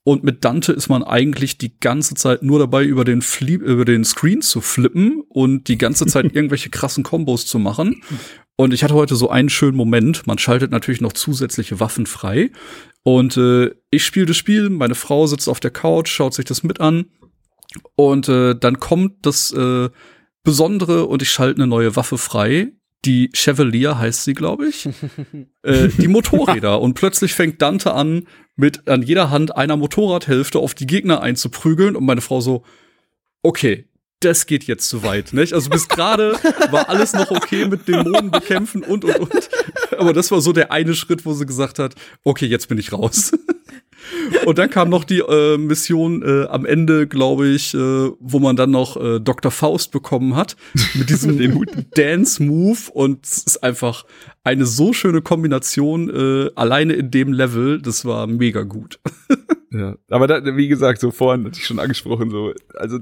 und mit Dante ist man eigentlich die ganze Zeit nur dabei, über den, Flie über den Screen zu flippen und die ganze Zeit irgendwelche krassen Kombos zu machen. Und ich hatte heute so einen schönen Moment. Man schaltet natürlich noch zusätzliche Waffen frei. Und äh, ich spiele das Spiel, meine Frau sitzt auf der Couch, schaut sich das mit an. Und äh, dann kommt das äh, Besondere und ich schalte eine neue Waffe frei, die Chevalier heißt sie, glaube ich, äh, die Motorräder. Und plötzlich fängt Dante an, mit an jeder Hand einer Motorradhälfte auf die Gegner einzuprügeln. Und meine Frau so, okay, das geht jetzt zu weit, nicht? Also bis gerade war alles noch okay mit Dämonen bekämpfen und und und. Aber das war so der eine Schritt, wo sie gesagt hat, okay, jetzt bin ich raus. Und dann kam noch die äh, Mission äh, am Ende, glaube ich, äh, wo man dann noch äh, Dr. Faust bekommen hat mit diesem Dance-Move und es ist einfach eine so schöne Kombination äh, alleine in dem Level, das war mega gut. ja, aber da, wie gesagt, so vorhin hatte ich schon angesprochen, so also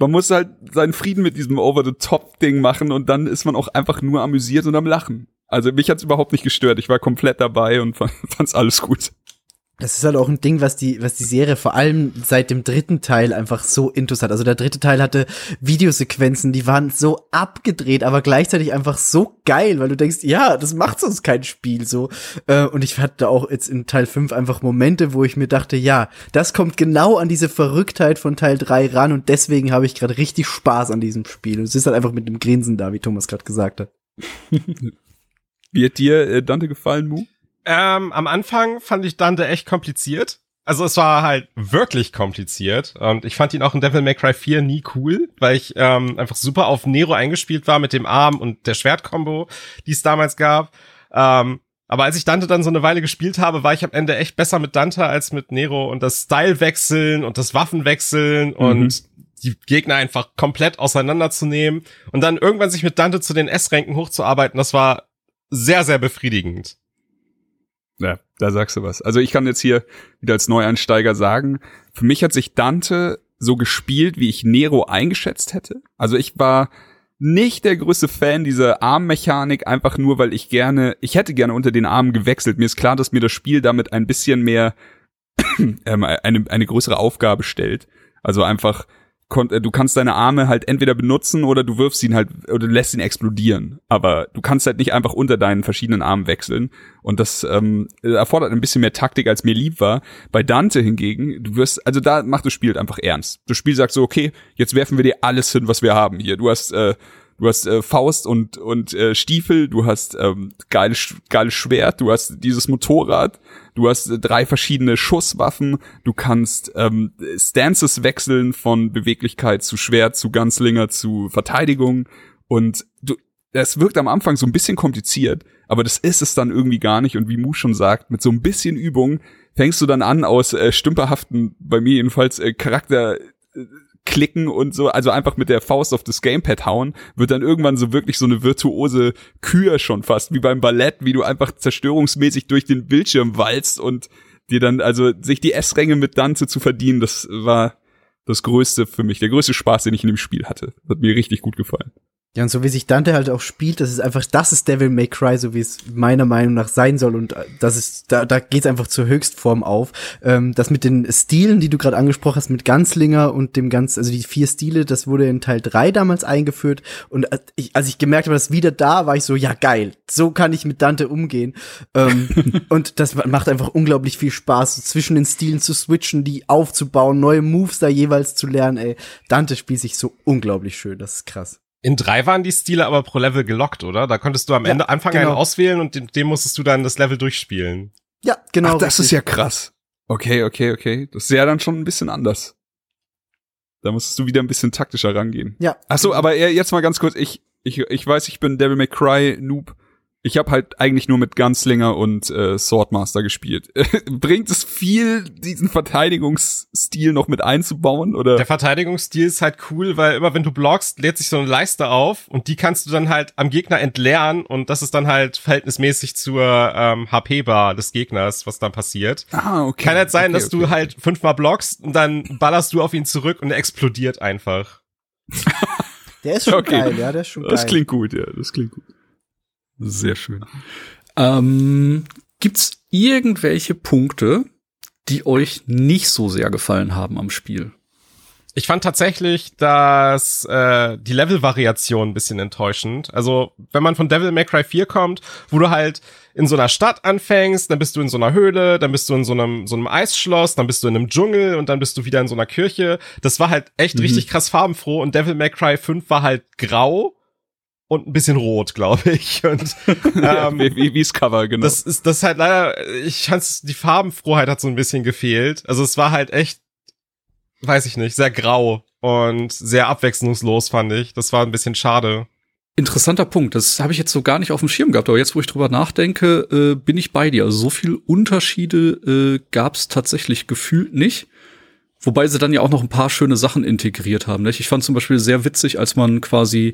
man muss halt seinen Frieden mit diesem Over-the-Top-Ding machen und dann ist man auch einfach nur amüsiert und am Lachen. Also mich hat's überhaupt nicht gestört. Ich war komplett dabei und fand's alles gut. Das ist halt auch ein Ding, was die, was die Serie vor allem seit dem dritten Teil einfach so intus hat. Also der dritte Teil hatte Videosequenzen, die waren so abgedreht, aber gleichzeitig einfach so geil, weil du denkst, ja, das macht sonst kein Spiel so. Äh, und ich hatte auch jetzt in Teil 5 einfach Momente, wo ich mir dachte, ja, das kommt genau an diese Verrücktheit von Teil 3 ran und deswegen habe ich gerade richtig Spaß an diesem Spiel. Und es ist halt einfach mit dem Grinsen da, wie Thomas gerade gesagt hat. Hat dir äh, Dante gefallen, Mu? Ähm, am Anfang fand ich Dante echt kompliziert. Also es war halt wirklich kompliziert und ich fand ihn auch in Devil May Cry 4 nie cool, weil ich ähm, einfach super auf Nero eingespielt war mit dem Arm und der Schwertkombo, die es damals gab. Ähm, aber als ich Dante dann so eine Weile gespielt habe, war ich am Ende echt besser mit Dante als mit Nero und das Style wechseln und das Waffenwechseln mhm. und die Gegner einfach komplett auseinanderzunehmen und dann irgendwann sich mit Dante zu den S-Ränken hochzuarbeiten, das war sehr, sehr befriedigend. Ja, da sagst du was. Also ich kann jetzt hier wieder als Neueinsteiger sagen, für mich hat sich Dante so gespielt, wie ich Nero eingeschätzt hätte. Also ich war nicht der größte Fan dieser Armmechanik, einfach nur, weil ich gerne, ich hätte gerne unter den Armen gewechselt. Mir ist klar, dass mir das Spiel damit ein bisschen mehr ähm, eine, eine größere Aufgabe stellt. Also einfach du kannst deine Arme halt entweder benutzen oder du wirfst ihn halt oder du lässt ihn explodieren. Aber du kannst halt nicht einfach unter deinen verschiedenen Armen wechseln. Und das ähm, erfordert ein bisschen mehr Taktik, als mir lieb war. Bei Dante hingegen, du wirst, also da macht das Spiel halt einfach ernst. Das Spiel sagt so, okay, jetzt werfen wir dir alles hin, was wir haben hier. Du hast äh, du hast äh, Faust und und äh, Stiefel, du hast ähm, geiles geiles Schwert, du hast dieses Motorrad, du hast äh, drei verschiedene Schusswaffen, du kannst ähm, Stances wechseln von Beweglichkeit zu Schwert zu Ganzlinger zu Verteidigung und du es wirkt am Anfang so ein bisschen kompliziert, aber das ist es dann irgendwie gar nicht und wie Mu schon sagt, mit so ein bisschen Übung fängst du dann an aus äh, stümperhaften bei mir jedenfalls äh, Charakter äh, klicken und so, also einfach mit der Faust auf das Gamepad hauen, wird dann irgendwann so wirklich so eine virtuose Kür schon fast, wie beim Ballett, wie du einfach zerstörungsmäßig durch den Bildschirm walzt und dir dann, also sich die S-Ränge mit Dante zu verdienen, das war das Größte für mich, der größte Spaß, den ich in dem Spiel hatte. Hat mir richtig gut gefallen. Ja, und so wie sich Dante halt auch spielt, das ist einfach, das ist Devil May Cry, so wie es meiner Meinung nach sein soll. Und äh, das ist, da, da geht's einfach zur Höchstform auf. Ähm, das mit den Stilen, die du gerade angesprochen hast, mit Ganzlinger und dem ganz, also die vier Stile, das wurde in Teil drei damals eingeführt. Und äh, ich, als ich gemerkt habe, dass wieder da, war ich so, ja geil, so kann ich mit Dante umgehen. Ähm, und das macht einfach unglaublich viel Spaß, so zwischen den Stilen zu switchen, die aufzubauen, neue Moves da jeweils zu lernen. Ey, Dante spielt sich so unglaublich schön, das ist krass. In drei waren die Stile aber pro Level gelockt, oder? Da konntest du am ja, Ende Anfang genau. einen auswählen und dem, dem musstest du dann das Level durchspielen. Ja, genau. Ach, das richtig. ist ja krass. Okay, okay, okay. Das ist ja dann schon ein bisschen anders. Da musstest du wieder ein bisschen taktischer rangehen. Ja. Ach so, aber jetzt mal ganz kurz. Ich, ich, ich weiß, ich bin Devil May Cry Noob. Ich habe halt eigentlich nur mit Gunslinger und äh, Swordmaster gespielt. Bringt es viel, diesen Verteidigungsstil noch mit einzubauen? Oder? Der Verteidigungsstil ist halt cool, weil immer wenn du blockst, lädt sich so eine Leiste auf und die kannst du dann halt am Gegner entleeren und das ist dann halt verhältnismäßig zur ähm, HP-Bar des Gegners, was dann passiert. Ah, okay. Kann halt sein, okay, dass okay. du halt fünfmal blockst und dann ballerst du auf ihn zurück und er explodiert einfach. Der ist schon okay. geil, ja, der ist schon geil. Das klingt gut, ja, das klingt gut. Sehr schön. Ähm, gibt's irgendwelche Punkte, die euch nicht so sehr gefallen haben am Spiel? Ich fand tatsächlich, dass äh, die Level-Variation ein bisschen enttäuschend. Also, wenn man von Devil May Cry 4 kommt, wo du halt in so einer Stadt anfängst, dann bist du in so einer Höhle, dann bist du in so einem, so einem Eisschloss, dann bist du in einem Dschungel und dann bist du wieder in so einer Kirche. Das war halt echt mhm. richtig krass farbenfroh und Devil May Cry 5 war halt grau und ein bisschen rot, glaube ich. Und ähm, wie, wie, wie's Cover, genau. Das ist das ist halt leider, ich fand's, die Farbenfroheit hat so ein bisschen gefehlt. Also es war halt echt, weiß ich nicht, sehr grau und sehr abwechslungslos, fand ich. Das war ein bisschen schade. Interessanter Punkt. Das habe ich jetzt so gar nicht auf dem Schirm gehabt, aber jetzt, wo ich drüber nachdenke, äh, bin ich bei dir. Also so viel Unterschiede äh, gab es tatsächlich gefühlt nicht. Wobei sie dann ja auch noch ein paar schöne Sachen integriert haben. Nicht? Ich fand zum Beispiel sehr witzig, als man quasi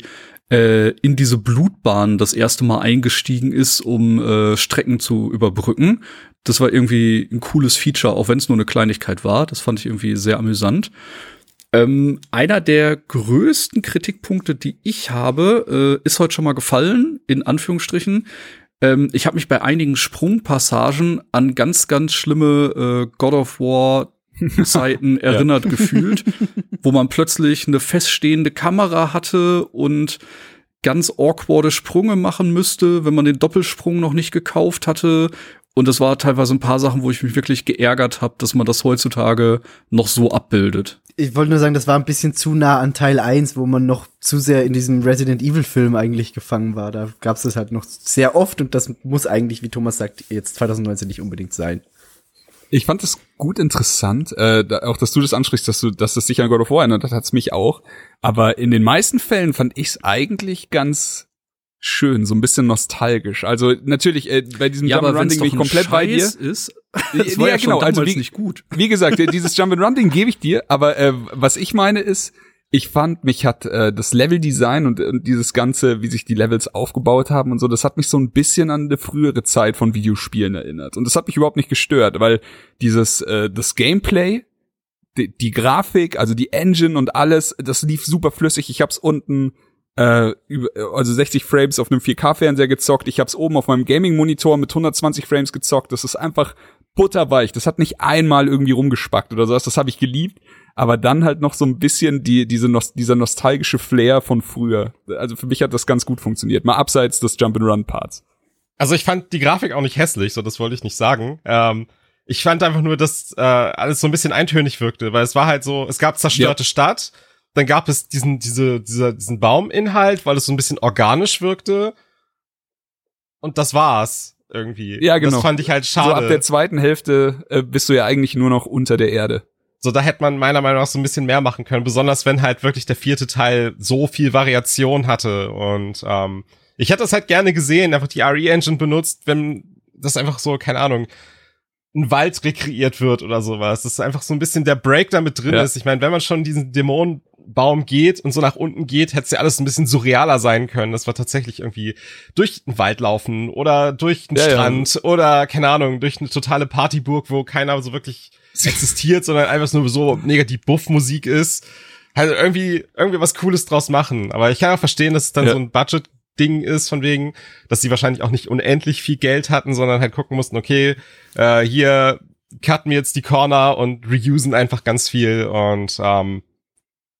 äh, in diese Blutbahn das erste Mal eingestiegen ist, um äh, Strecken zu überbrücken. Das war irgendwie ein cooles Feature, auch wenn es nur eine Kleinigkeit war. Das fand ich irgendwie sehr amüsant. Ähm, einer der größten Kritikpunkte, die ich habe, äh, ist heute schon mal gefallen, in Anführungsstrichen. Ähm, ich habe mich bei einigen Sprungpassagen an ganz, ganz schlimme äh, God of War Zeiten erinnert ja. gefühlt, wo man plötzlich eine feststehende Kamera hatte und ganz awkwarde Sprünge machen müsste, wenn man den Doppelsprung noch nicht gekauft hatte. Und das war teilweise ein paar Sachen, wo ich mich wirklich geärgert habe, dass man das heutzutage noch so abbildet. Ich wollte nur sagen, das war ein bisschen zu nah an Teil 1, wo man noch zu sehr in diesem Resident Evil Film eigentlich gefangen war. Da gab es das halt noch sehr oft und das muss eigentlich, wie Thomas sagt, jetzt 2019 nicht unbedingt sein. Ich fand es gut interessant, äh, da, auch dass du das ansprichst, dass du, dass das dich an God of War erinnert hat, hat's mich auch. Aber in den meisten Fällen fand ich es eigentlich ganz schön, so ein bisschen nostalgisch. Also natürlich äh, bei diesem ja, Jump Run Ding bin ich komplett bei dir. Ist, das war ja, ja genau, also wie, nicht gut. Wie gesagt, dieses Jump Run Ding gebe ich dir, aber äh, was ich meine ist, ich fand, mich hat äh, das Leveldesign und, und dieses ganze, wie sich die Levels aufgebaut haben und so, das hat mich so ein bisschen an eine frühere Zeit von Videospielen erinnert. Und das hat mich überhaupt nicht gestört, weil dieses, äh, das Gameplay, die, die Grafik, also die Engine und alles, das lief super flüssig. Ich hab's unten äh, also 60 Frames auf einem 4K-Fernseher gezockt. Ich hab's oben auf meinem Gaming-Monitor mit 120 Frames gezockt. Das ist einfach butterweich. Das hat nicht einmal irgendwie rumgespackt oder sowas. Das habe ich geliebt aber dann halt noch so ein bisschen die, diese, dieser nostalgische Flair von früher. Also für mich hat das ganz gut funktioniert, mal abseits des Jump-and-Run-Parts. Also ich fand die Grafik auch nicht hässlich, so das wollte ich nicht sagen. Ähm, ich fand einfach nur, dass äh, alles so ein bisschen eintönig wirkte, weil es war halt so, es gab zerstörte ja. Stadt, dann gab es diesen, diese, dieser, diesen Bauminhalt, weil es so ein bisschen organisch wirkte. Und das war's irgendwie. Ja, genau. Das fand ich halt schade. So ab der zweiten Hälfte äh, bist du ja eigentlich nur noch unter der Erde. So, da hätte man meiner Meinung nach so ein bisschen mehr machen können, besonders wenn halt wirklich der vierte Teil so viel Variation hatte. Und ähm, ich hätte das halt gerne gesehen, einfach die RE-Engine benutzt, wenn das einfach so, keine Ahnung, ein Wald rekreiert wird oder sowas. Das ist einfach so ein bisschen der Break damit drin ja. ist. Ich meine, wenn man schon diesen Dämonenbaum geht und so nach unten geht, hätte es ja alles ein bisschen surrealer sein können. Das war tatsächlich irgendwie durch den Wald laufen oder durch den ja, Strand ja. oder, keine Ahnung, durch eine totale Partyburg, wo keiner so wirklich existiert, sondern einfach nur so negativ Buff-Musik ist. Halt irgendwie, irgendwie was Cooles draus machen. Aber ich kann auch verstehen, dass es dann ja. so ein Budget Ding ist, von wegen, dass sie wahrscheinlich auch nicht unendlich viel Geld hatten, sondern halt gucken mussten, okay, äh, hier cutten wir jetzt die Corner und reusen einfach ganz viel und ähm,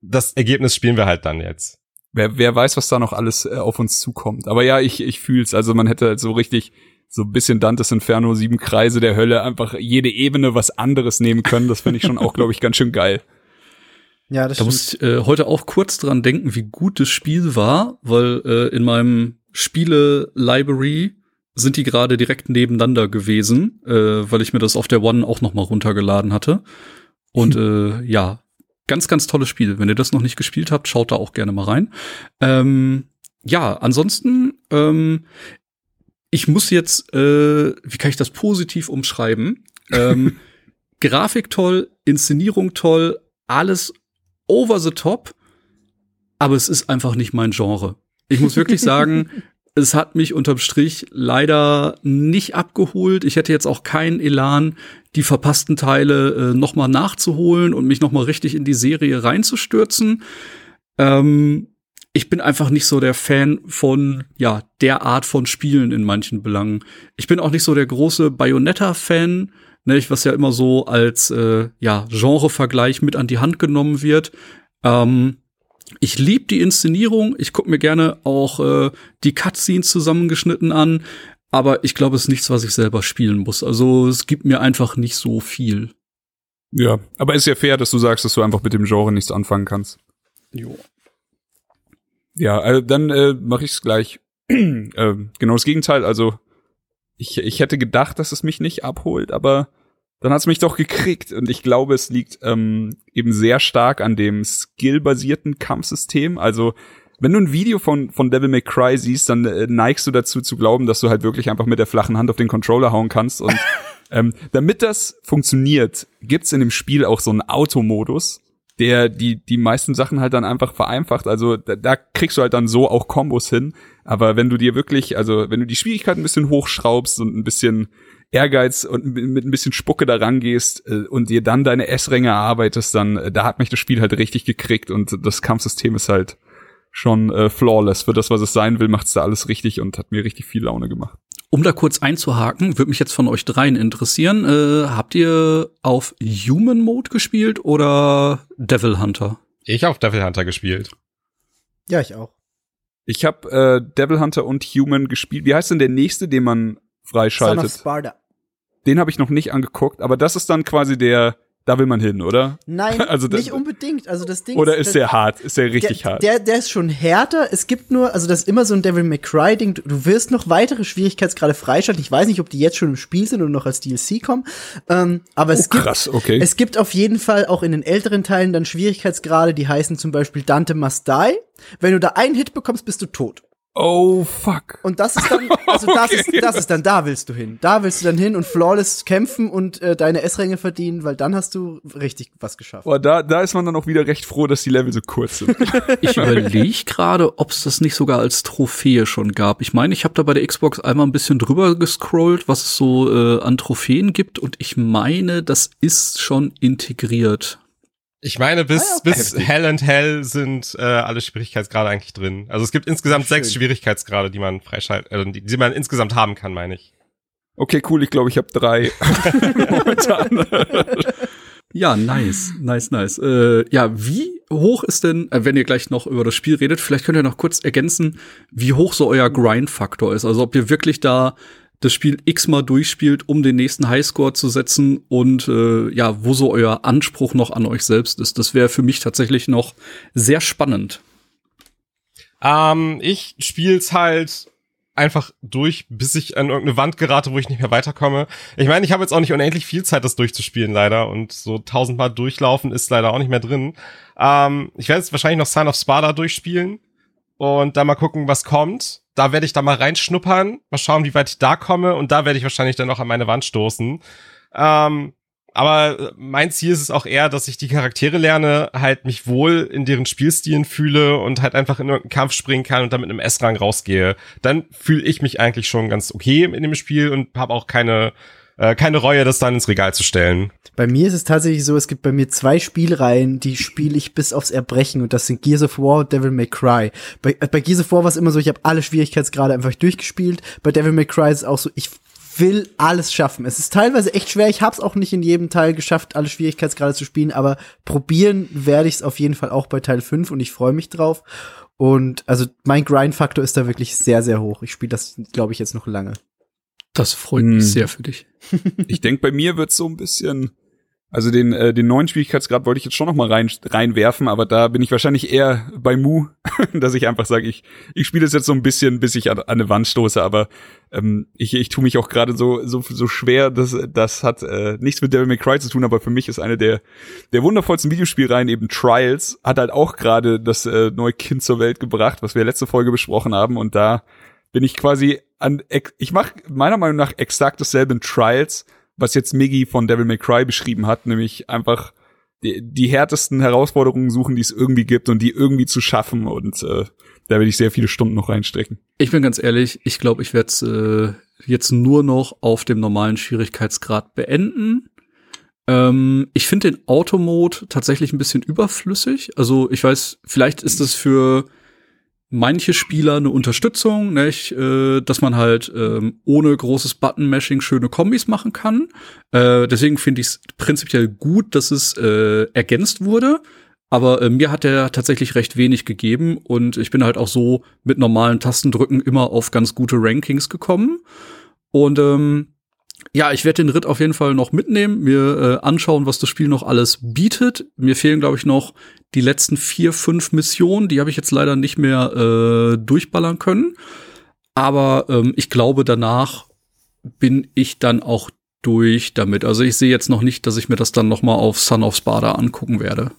das Ergebnis spielen wir halt dann jetzt. Wer, wer weiß, was da noch alles äh, auf uns zukommt. Aber ja, ich, ich fühl's. Also man hätte halt so richtig so ein bisschen Dantes Inferno, sieben Kreise der Hölle, einfach jede Ebene was anderes nehmen können. Das finde ich schon auch, glaube ich, ganz schön geil. Ja, das da muss ich äh, heute auch kurz dran denken, wie gut das Spiel war, weil äh, in meinem Spiele-Library sind die gerade direkt nebeneinander gewesen, äh, weil ich mir das auf der One auch noch mal runtergeladen hatte. Und hm. äh, ja, ganz, ganz tolles Spiel. Wenn ihr das noch nicht gespielt habt, schaut da auch gerne mal rein. Ähm, ja, ansonsten, ähm, ich muss jetzt, äh, wie kann ich das positiv umschreiben? ähm, Grafik toll, Inszenierung toll, alles over the top, aber es ist einfach nicht mein Genre. Ich muss wirklich sagen, es hat mich unterm Strich leider nicht abgeholt. Ich hätte jetzt auch keinen Elan, die verpassten Teile äh, noch mal nachzuholen und mich noch mal richtig in die Serie reinzustürzen. Ähm, ich bin einfach nicht so der Fan von ja der Art von Spielen in manchen Belangen. Ich bin auch nicht so der große Bayonetta-Fan, ne, was ja immer so als äh, ja Genre-Vergleich mit an die Hand genommen wird. Ähm, ich liebe die Inszenierung. Ich gucke mir gerne auch äh, die Cutscenes zusammengeschnitten an. Aber ich glaube, es ist nichts, was ich selber spielen muss. Also es gibt mir einfach nicht so viel. Ja, aber ist ja fair, dass du sagst, dass du einfach mit dem Genre nichts anfangen kannst. Jo. Ja, also dann äh, mache ich es gleich. äh, genau das Gegenteil. Also ich, ich hätte gedacht, dass es mich nicht abholt, aber dann hat es mich doch gekriegt. Und ich glaube, es liegt ähm, eben sehr stark an dem skillbasierten Kampfsystem. Also wenn du ein Video von, von Devil May Cry siehst, dann äh, neigst du dazu zu glauben, dass du halt wirklich einfach mit der flachen Hand auf den Controller hauen kannst. Und ähm, damit das funktioniert, gibt's in dem Spiel auch so einen Automodus, der die, die meisten Sachen halt dann einfach vereinfacht. Also da, da kriegst du halt dann so auch Kombos hin. Aber wenn du dir wirklich, also wenn du die Schwierigkeit ein bisschen hochschraubst und ein bisschen Ehrgeiz und mit ein bisschen Spucke da rangehst äh, und dir dann deine S-Ränge erarbeitest, dann äh, da hat mich das Spiel halt richtig gekriegt und das Kampfsystem ist halt schon äh, flawless. Für das, was es sein will, macht's da alles richtig und hat mir richtig viel Laune gemacht. Um da kurz einzuhaken, würde mich jetzt von euch dreien interessieren. Äh, habt ihr auf Human Mode gespielt oder Devil Hunter? Ich auf Devil Hunter gespielt. Ja, ich auch. Ich habe äh, Devil Hunter und Human gespielt. Wie heißt denn der nächste, den man freischaltet? Son of Sparta. Den habe ich noch nicht angeguckt, aber das ist dann quasi der da will man hin, oder? Nein, also nicht unbedingt. Also das Ding Oder ist der hart? Ist der richtig der, hart? Der, der ist schon härter. Es gibt nur, also das ist immer so ein Devil May Cry Ding. Du, du wirst noch weitere Schwierigkeitsgrade freischalten. Ich weiß nicht, ob die jetzt schon im Spiel sind oder noch als DLC kommen. Ähm, aber es oh, gibt, krass, okay. es gibt auf jeden Fall auch in den älteren Teilen dann Schwierigkeitsgrade, die heißen zum Beispiel Dante Must Die. Wenn du da einen Hit bekommst, bist du tot. Oh fuck. Und das ist dann, also das okay. ist, das ist dann, da willst du hin. Da willst du dann hin und flawless kämpfen und äh, deine S-Ränge verdienen, weil dann hast du richtig was geschafft. Boah, da, da ist man dann auch wieder recht froh, dass die Level so kurz sind. ich überlege gerade, ob es das nicht sogar als Trophäe schon gab. Ich meine, ich habe da bei der Xbox einmal ein bisschen drüber gescrollt, was es so äh, an Trophäen gibt und ich meine, das ist schon integriert. Ich meine, bis, ah, okay. bis Hell and Hell sind äh, alle Schwierigkeitsgrade eigentlich drin. Also es gibt insgesamt Schön. sechs Schwierigkeitsgrade, die man freischalten, äh, die, die man insgesamt haben kann, meine ich. Okay, cool, ich glaube, ich habe drei. ja, nice, nice, nice. Äh, ja, wie hoch ist denn, äh, wenn ihr gleich noch über das Spiel redet, vielleicht könnt ihr noch kurz ergänzen, wie hoch so euer Grind-Faktor ist. Also ob ihr wirklich da das Spiel x-mal durchspielt, um den nächsten Highscore zu setzen und äh, ja, wo so euer Anspruch noch an euch selbst ist. Das wäre für mich tatsächlich noch sehr spannend. Ähm, ich spiel's halt einfach durch, bis ich an irgendeine Wand gerate, wo ich nicht mehr weiterkomme. Ich meine, ich habe jetzt auch nicht unendlich viel Zeit, das durchzuspielen, leider. Und so tausendmal durchlaufen ist leider auch nicht mehr drin. Ähm, ich werde jetzt wahrscheinlich noch Sign of Sparta durchspielen und dann mal gucken, was kommt. Da werde ich da mal reinschnuppern, mal schauen, wie weit ich da komme und da werde ich wahrscheinlich dann noch an meine Wand stoßen. Ähm, aber mein Ziel ist es auch eher, dass ich die Charaktere lerne, halt mich wohl in deren Spielstilen fühle und halt einfach in irgendeinen Kampf springen kann und dann mit einem S-Rang rausgehe. Dann fühle ich mich eigentlich schon ganz okay in dem Spiel und habe auch keine äh, keine Reue, das dann ins Regal zu stellen. Bei mir ist es tatsächlich so, es gibt bei mir zwei Spielreihen, die spiele ich bis aufs Erbrechen und das sind Gears of War und Devil May Cry. Bei, äh, bei Gears of War war es immer so, ich habe alle Schwierigkeitsgrade einfach durchgespielt. Bei Devil May Cry ist es auch so, ich will alles schaffen. Es ist teilweise echt schwer. Ich habe es auch nicht in jedem Teil geschafft, alle Schwierigkeitsgrade zu spielen, aber probieren werde ich es auf jeden Fall auch bei Teil 5 und ich freue mich drauf. Und also mein Grind-Faktor ist da wirklich sehr, sehr hoch. Ich spiele das, glaube ich, jetzt noch lange. Das freut mich hm. sehr für dich. ich denke, bei mir wird so ein bisschen, also den, äh, den neuen Schwierigkeitsgrad wollte ich jetzt schon noch mal rein, reinwerfen, aber da bin ich wahrscheinlich eher bei Mu, dass ich einfach sage, ich, ich spiele es jetzt so ein bisschen, bis ich an, an eine Wand stoße, aber ähm, ich, ich tue mich auch gerade so, so, so schwer, das, das hat äh, nichts mit Devil May Cry zu tun, aber für mich ist eine der, der wundervollsten Videospielreihen eben Trials, hat halt auch gerade das äh, neue Kind zur Welt gebracht, was wir letzte Folge besprochen haben und da bin ich quasi an, ich mache meiner Meinung nach exakt dasselbe in Trials, was jetzt Miggy von Devil May Cry beschrieben hat, nämlich einfach die, die härtesten Herausforderungen suchen, die es irgendwie gibt und die irgendwie zu schaffen und äh, da werde ich sehr viele Stunden noch reinstecken. Ich bin ganz ehrlich, ich glaube, ich werde es äh, jetzt nur noch auf dem normalen Schwierigkeitsgrad beenden. Ähm, ich finde den Automode tatsächlich ein bisschen überflüssig. Also ich weiß, vielleicht ist das für manche Spieler eine Unterstützung, nicht? Äh, dass man halt ähm, ohne großes Button-Mashing schöne Kombis machen kann. Äh, deswegen finde ich es prinzipiell gut, dass es äh, ergänzt wurde. Aber äh, mir hat er tatsächlich recht wenig gegeben und ich bin halt auch so mit normalen Tastendrücken immer auf ganz gute Rankings gekommen. Und ähm, ja, ich werde den Ritt auf jeden Fall noch mitnehmen, mir äh, anschauen, was das Spiel noch alles bietet. Mir fehlen, glaube ich, noch die letzten vier, fünf Missionen. Die habe ich jetzt leider nicht mehr äh, durchballern können. Aber ähm, ich glaube, danach bin ich dann auch durch damit. Also ich sehe jetzt noch nicht, dass ich mir das dann noch mal auf Son of Sparta angucken werde.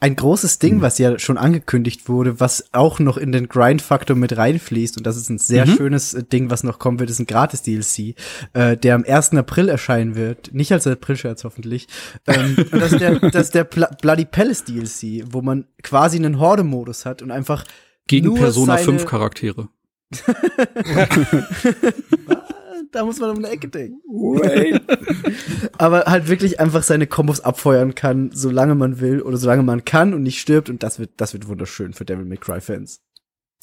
Ein großes Ding, mhm. was ja schon angekündigt wurde, was auch noch in den Grind-Faktor mit reinfließt, und das ist ein sehr mhm. schönes äh, Ding, was noch kommen wird, ist ein Gratis-DLC, äh, der am 1. April erscheinen wird. Nicht als April-Scherz hoffentlich. Ähm, und das ist der, das ist der Bl Bloody Palace DLC, wo man quasi einen Horde-Modus hat und einfach gegen Persona 5 Charaktere. da muss man um eine Ecke denken. Wait. Aber halt wirklich einfach seine Kombos abfeuern kann, solange man will oder solange man kann und nicht stirbt und das wird, das wird wunderschön für Devil May Cry Fans.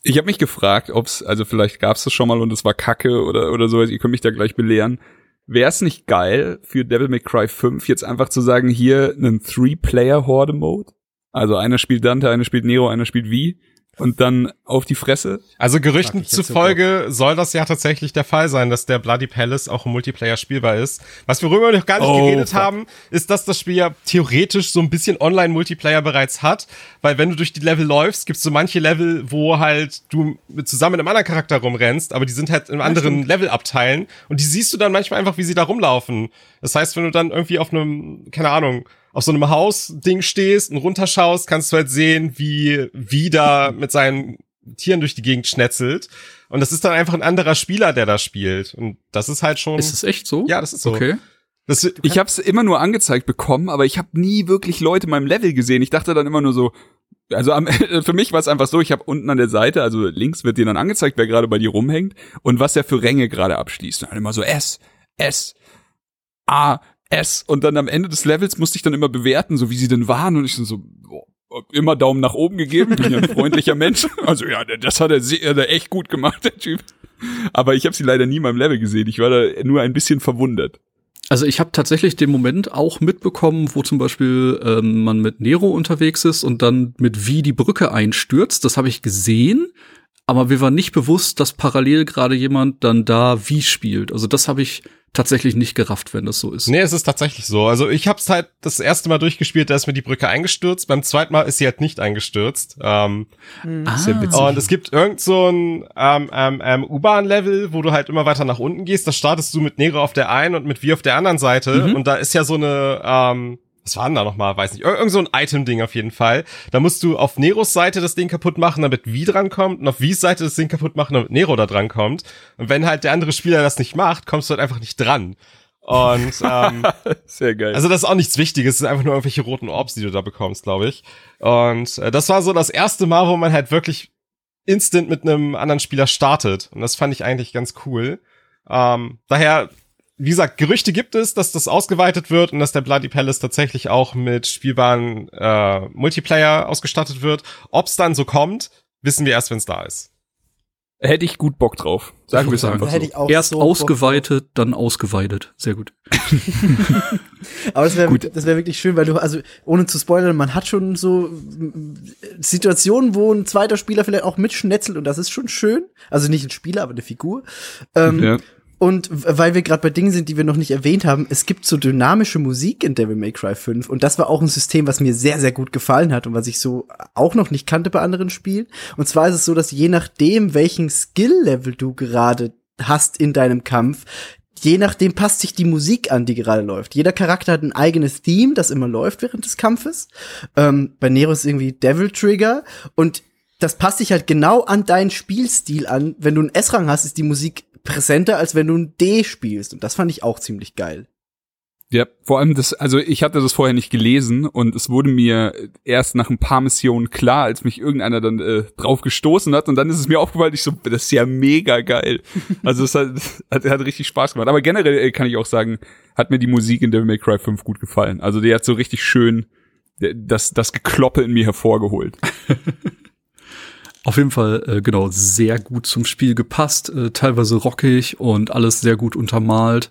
Ich habe mich gefragt, ob's, also vielleicht gab's das schon mal und es war Kacke oder oder sowas. Ihr könnt mich da gleich belehren. Wäre es nicht geil für Devil May Cry 5 jetzt einfach zu sagen, hier einen Three-Player-Horde-Mode? Also einer spielt Dante, einer spielt Nero, einer spielt V und dann auf die Fresse. Also Gerüchten zufolge so soll das ja tatsächlich der Fall sein, dass der Bloody Palace auch im Multiplayer spielbar ist. Was wir worüber noch gar nicht oh, geredet fuck. haben, ist, dass das Spiel ja theoretisch so ein bisschen Online-Multiplayer bereits hat, weil wenn du durch die Level läufst, gibt's so manche Level, wo halt du zusammen mit einem anderen Charakter rumrennst, aber die sind halt in anderen Levelabteilen und die siehst du dann manchmal einfach, wie sie da rumlaufen. Das heißt, wenn du dann irgendwie auf einem, keine Ahnung, auf so einem Hausding stehst und runterschaust, kannst du halt sehen, wie wieder mit seinen Tieren durch die Gegend schnetzelt. Und das ist dann einfach ein anderer Spieler, der da spielt. Und das ist halt schon. Ist es echt so? Ja, das ist so. Okay. Das, ich habe es immer nur angezeigt bekommen, aber ich habe nie wirklich Leute in meinem Level gesehen. Ich dachte dann immer nur so, also am, für mich war es einfach so, ich habe unten an der Seite, also links wird dir dann angezeigt, wer gerade bei dir rumhängt und was er für Ränge gerade abschließt. Und dann immer so S, S, A, S. Und dann am Ende des Levels musste ich dann immer bewerten, so wie sie denn waren. Und ich dann so, boah, immer Daumen nach oben gegeben, bin ja ein freundlicher Mensch. Also ja, das hat er, sehr, er echt gut gemacht, der Typ. Aber ich habe sie leider nie in meinem Level gesehen. Ich war da nur ein bisschen verwundert. Also ich habe tatsächlich den Moment auch mitbekommen, wo zum Beispiel ähm, man mit Nero unterwegs ist und dann mit wie die Brücke einstürzt. Das habe ich gesehen, aber mir war nicht bewusst, dass parallel gerade jemand dann da wie spielt. Also das habe ich tatsächlich nicht gerafft, wenn das so ist. Nee, es ist tatsächlich so. Also ich habe es halt das erste Mal durchgespielt, da ist mir die Brücke eingestürzt. Beim zweiten Mal ist sie halt nicht eingestürzt. Ähm, ah. Und es gibt irgend so ein ähm, ähm, ähm, U-Bahn-Level, wo du halt immer weiter nach unten gehst. Da startest du mit Nero auf der einen und mit wie auf der anderen Seite. Mhm. Und da ist ja so eine ähm, was war denn da nochmal? Weiß nicht. Irgend so ein Item-Ding auf jeden Fall. Da musst du auf Neros Seite das Ding kaputt machen, damit V drankommt und auf V's Seite das Ding kaputt machen, damit Nero da drankommt. Und wenn halt der andere Spieler das nicht macht, kommst du halt einfach nicht dran. Und ähm, sehr geil. Also das ist auch nichts Wichtiges, es sind einfach nur irgendwelche roten Orbs, die du da bekommst, glaube ich. Und äh, das war so das erste Mal, wo man halt wirklich instant mit einem anderen Spieler startet. Und das fand ich eigentlich ganz cool. Ähm, daher wie gesagt, Gerüchte gibt es, dass das ausgeweitet wird und dass der Bloody Palace tatsächlich auch mit spielbaren äh, Multiplayer ausgestattet wird. Ob's dann so kommt, wissen wir erst, wenn es da ist. Hätte ich gut Bock drauf. Sagen wir es einfach so. Ich auch Erst so ausgeweitet, dann ausgeweitet. Sehr gut. Aber das wäre das wäre wirklich schön, weil du also ohne zu spoilern, man hat schon so Situationen, wo ein zweiter Spieler vielleicht auch mitschnetzelt und das ist schon schön. Also nicht ein Spieler, aber eine Figur. Ähm, ja. Und weil wir gerade bei Dingen sind, die wir noch nicht erwähnt haben, es gibt so dynamische Musik in Devil May Cry 5 und das war auch ein System, was mir sehr, sehr gut gefallen hat und was ich so auch noch nicht kannte bei anderen Spielen. Und zwar ist es so, dass je nachdem, welchen Skill-Level du gerade hast in deinem Kampf, je nachdem passt sich die Musik an, die gerade läuft. Jeder Charakter hat ein eigenes Theme, das immer läuft während des Kampfes. Ähm, bei Nero ist irgendwie Devil Trigger und das passt sich halt genau an deinen Spielstil an. Wenn du einen S-Rang hast, ist die Musik präsenter, als wenn du ein D spielst. Und das fand ich auch ziemlich geil. Ja, vor allem das, also ich hatte das vorher nicht gelesen und es wurde mir erst nach ein paar Missionen klar, als mich irgendeiner dann äh, drauf gestoßen hat und dann ist es mir aufgefallen, ich so, das ist ja mega geil. Also es hat, hat, hat richtig Spaß gemacht. Aber generell äh, kann ich auch sagen, hat mir die Musik in Devil May Cry 5 gut gefallen. Also die hat so richtig schön das, das Gekloppe in mir hervorgeholt. Auf jeden Fall, äh, genau, sehr gut zum Spiel gepasst, äh, teilweise rockig und alles sehr gut untermalt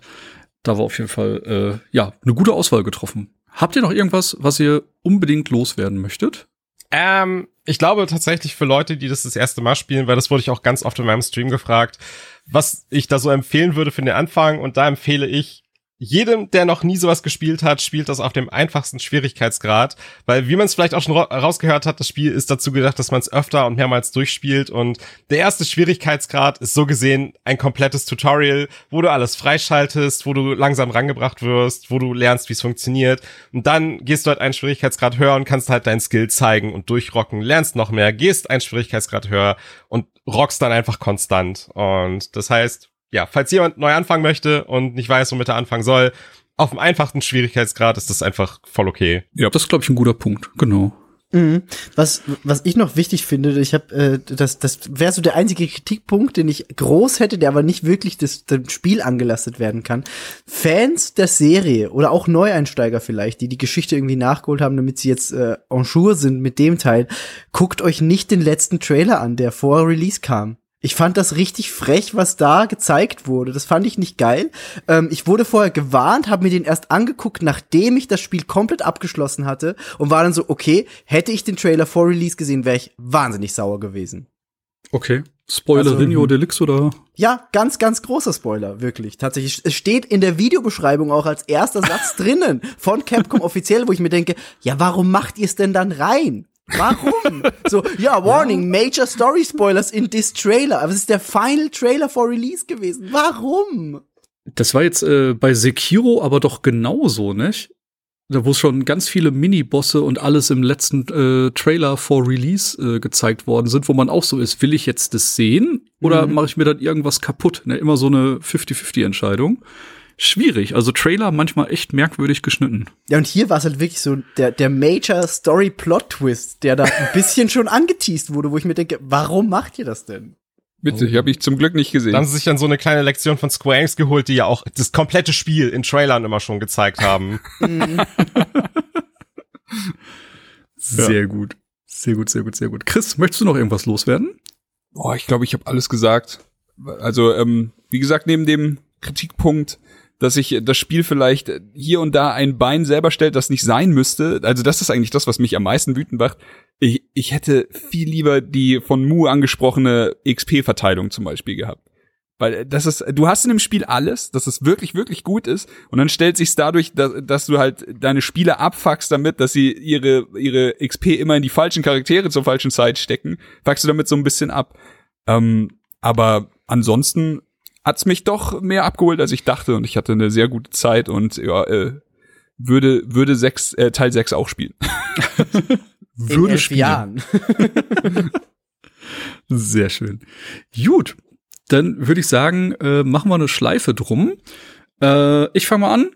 da war auf jeden Fall äh, ja eine gute Auswahl getroffen. Habt ihr noch irgendwas, was ihr unbedingt loswerden möchtet? Ähm, ich glaube tatsächlich für Leute, die das das erste Mal spielen, weil das wurde ich auch ganz oft in meinem Stream gefragt, was ich da so empfehlen würde für den Anfang. Und da empfehle ich jedem, der noch nie sowas gespielt hat, spielt das auf dem einfachsten Schwierigkeitsgrad, weil wie man es vielleicht auch schon rausgehört hat, das Spiel ist dazu gedacht, dass man es öfter und mehrmals durchspielt und der erste Schwierigkeitsgrad ist so gesehen ein komplettes Tutorial, wo du alles freischaltest, wo du langsam rangebracht wirst, wo du lernst, wie es funktioniert und dann gehst du halt einen Schwierigkeitsgrad höher und kannst halt dein Skill zeigen und durchrocken, lernst noch mehr, gehst einen Schwierigkeitsgrad höher und rockst dann einfach konstant und das heißt, ja, falls jemand neu anfangen möchte und nicht weiß, womit er anfangen soll, auf dem einfachsten Schwierigkeitsgrad ist das einfach voll okay. Ja, das ist, glaube ich, ein guter Punkt. Genau. Mhm. Was, was ich noch wichtig finde, ich habe, äh, das, das wäre so der einzige Kritikpunkt, den ich groß hätte, der aber nicht wirklich das, dem Spiel angelastet werden kann. Fans der Serie oder auch Neueinsteiger vielleicht, die die Geschichte irgendwie nachgeholt haben, damit sie jetzt äh, en jour sind mit dem Teil, guckt euch nicht den letzten Trailer an, der vor Release kam. Ich fand das richtig frech, was da gezeigt wurde. Das fand ich nicht geil. Ähm, ich wurde vorher gewarnt, habe mir den erst angeguckt, nachdem ich das Spiel komplett abgeschlossen hatte und war dann so, okay, hätte ich den Trailer vor Release gesehen, wäre ich wahnsinnig sauer gewesen. Okay. Spoiler also, Rinio Deluxe oder? Ja, ganz, ganz großer Spoiler, wirklich. Tatsächlich. Es steht in der Videobeschreibung auch als erster Satz drinnen von Capcom offiziell, wo ich mir denke, ja, warum macht ihr es denn dann rein? Warum? so, ja, Warning, Major Story Spoilers in this Trailer. Aber es ist der Final Trailer for Release gewesen. Warum? Das war jetzt äh, bei Sekiro aber doch genauso, nicht? Da wo schon ganz viele Mini-Bosse und alles im letzten äh, Trailer for Release äh, gezeigt worden sind, wo man auch so ist, will ich jetzt das sehen oder mhm. mache ich mir dann irgendwas kaputt? Ne? Immer so eine 50-50-Entscheidung schwierig. Also Trailer manchmal echt merkwürdig geschnitten. Ja, und hier war es halt wirklich so der, der Major Story Plot Twist, der da ein bisschen schon angeteased wurde, wo ich mir denke, warum macht ihr das denn? Witzig, oh. habe ich zum Glück nicht gesehen. Dann haben sie sich dann so eine kleine Lektion von Square Enix geholt, die ja auch das komplette Spiel in Trailern immer schon gezeigt haben. sehr ja. gut. Sehr gut, sehr gut, sehr gut. Chris, möchtest du noch irgendwas loswerden? Boah, ich glaube, ich habe alles gesagt. Also, ähm, wie gesagt, neben dem Kritikpunkt dass sich das Spiel vielleicht hier und da ein Bein selber stellt, das nicht sein müsste. Also das ist eigentlich das, was mich am meisten wütend macht. Ich, ich hätte viel lieber die von Mu angesprochene XP-Verteilung zum Beispiel gehabt. Weil das ist, du hast in dem Spiel alles, dass es wirklich, wirklich gut ist. Und dann stellt sich dadurch, dass, dass du halt deine Spieler abfuckst damit, dass sie ihre, ihre XP immer in die falschen Charaktere zur falschen Zeit stecken, fuckst du damit so ein bisschen ab. Ähm, aber ansonsten hat's mich doch mehr abgeholt, als ich dachte und ich hatte eine sehr gute Zeit und ja, äh, würde würde sechs, äh, Teil 6 auch spielen. würde spielen. Jahren. sehr schön. Gut, dann würde ich sagen, äh, machen wir eine Schleife drum. Äh, ich fange mal an.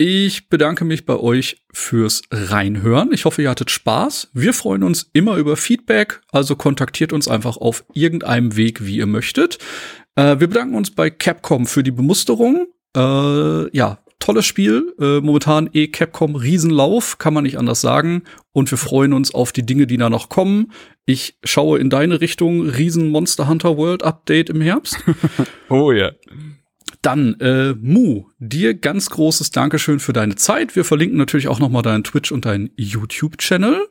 Ich bedanke mich bei euch fürs Reinhören. Ich hoffe, ihr hattet Spaß. Wir freuen uns immer über Feedback, also kontaktiert uns einfach auf irgendeinem Weg, wie ihr möchtet. Äh, wir bedanken uns bei Capcom für die Bemusterung. Äh, ja, tolles Spiel. Äh, momentan eh Capcom Riesenlauf, kann man nicht anders sagen. Und wir freuen uns auf die Dinge, die da noch kommen. Ich schaue in deine Richtung. Riesen Monster Hunter World Update im Herbst. oh ja. Dann, äh, Mu, dir ganz großes Dankeschön für deine Zeit. Wir verlinken natürlich auch noch mal deinen Twitch und deinen YouTube-Channel.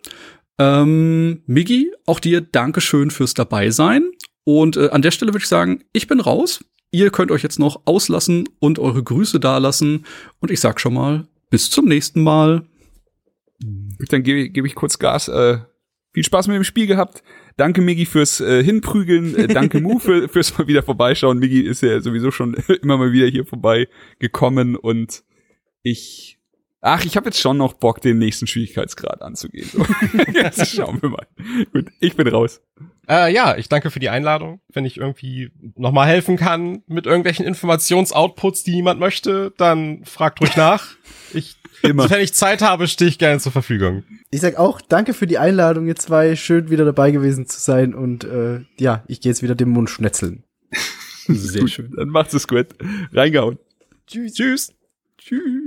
Ähm, Miggy, auch dir Dankeschön fürs Dabeisein. Und äh, an der Stelle würde ich sagen, ich bin raus. Ihr könnt euch jetzt noch auslassen und eure Grüße dalassen. Und ich sag schon mal, bis zum nächsten Mal. Dann gebe geb ich kurz Gas. Äh, viel Spaß mit dem Spiel gehabt. Danke, Migi, fürs äh, Hinprügeln. Äh, danke, Mu, für, fürs mal wieder vorbeischauen. Migi ist ja sowieso schon immer mal wieder hier vorbei gekommen und ich. Ach, ich habe jetzt schon noch Bock, den nächsten Schwierigkeitsgrad anzugehen. So. jetzt schauen wir mal. Gut, ich bin raus. Äh, ja, ich danke für die Einladung. Wenn ich irgendwie nochmal helfen kann mit irgendwelchen Informationsoutputs, die niemand möchte, dann fragt ruhig nach. Ich, Immer. Sofern ich Zeit habe, stehe ich gerne zur Verfügung. Ich sag auch danke für die Einladung, ihr zwei. Schön wieder dabei gewesen zu sein und äh, ja, ich gehe jetzt wieder den Mund schnetzeln. Sehr schön. Dann macht's es gut. Reingehauen. Tschüss. Tschüss. Tschüss.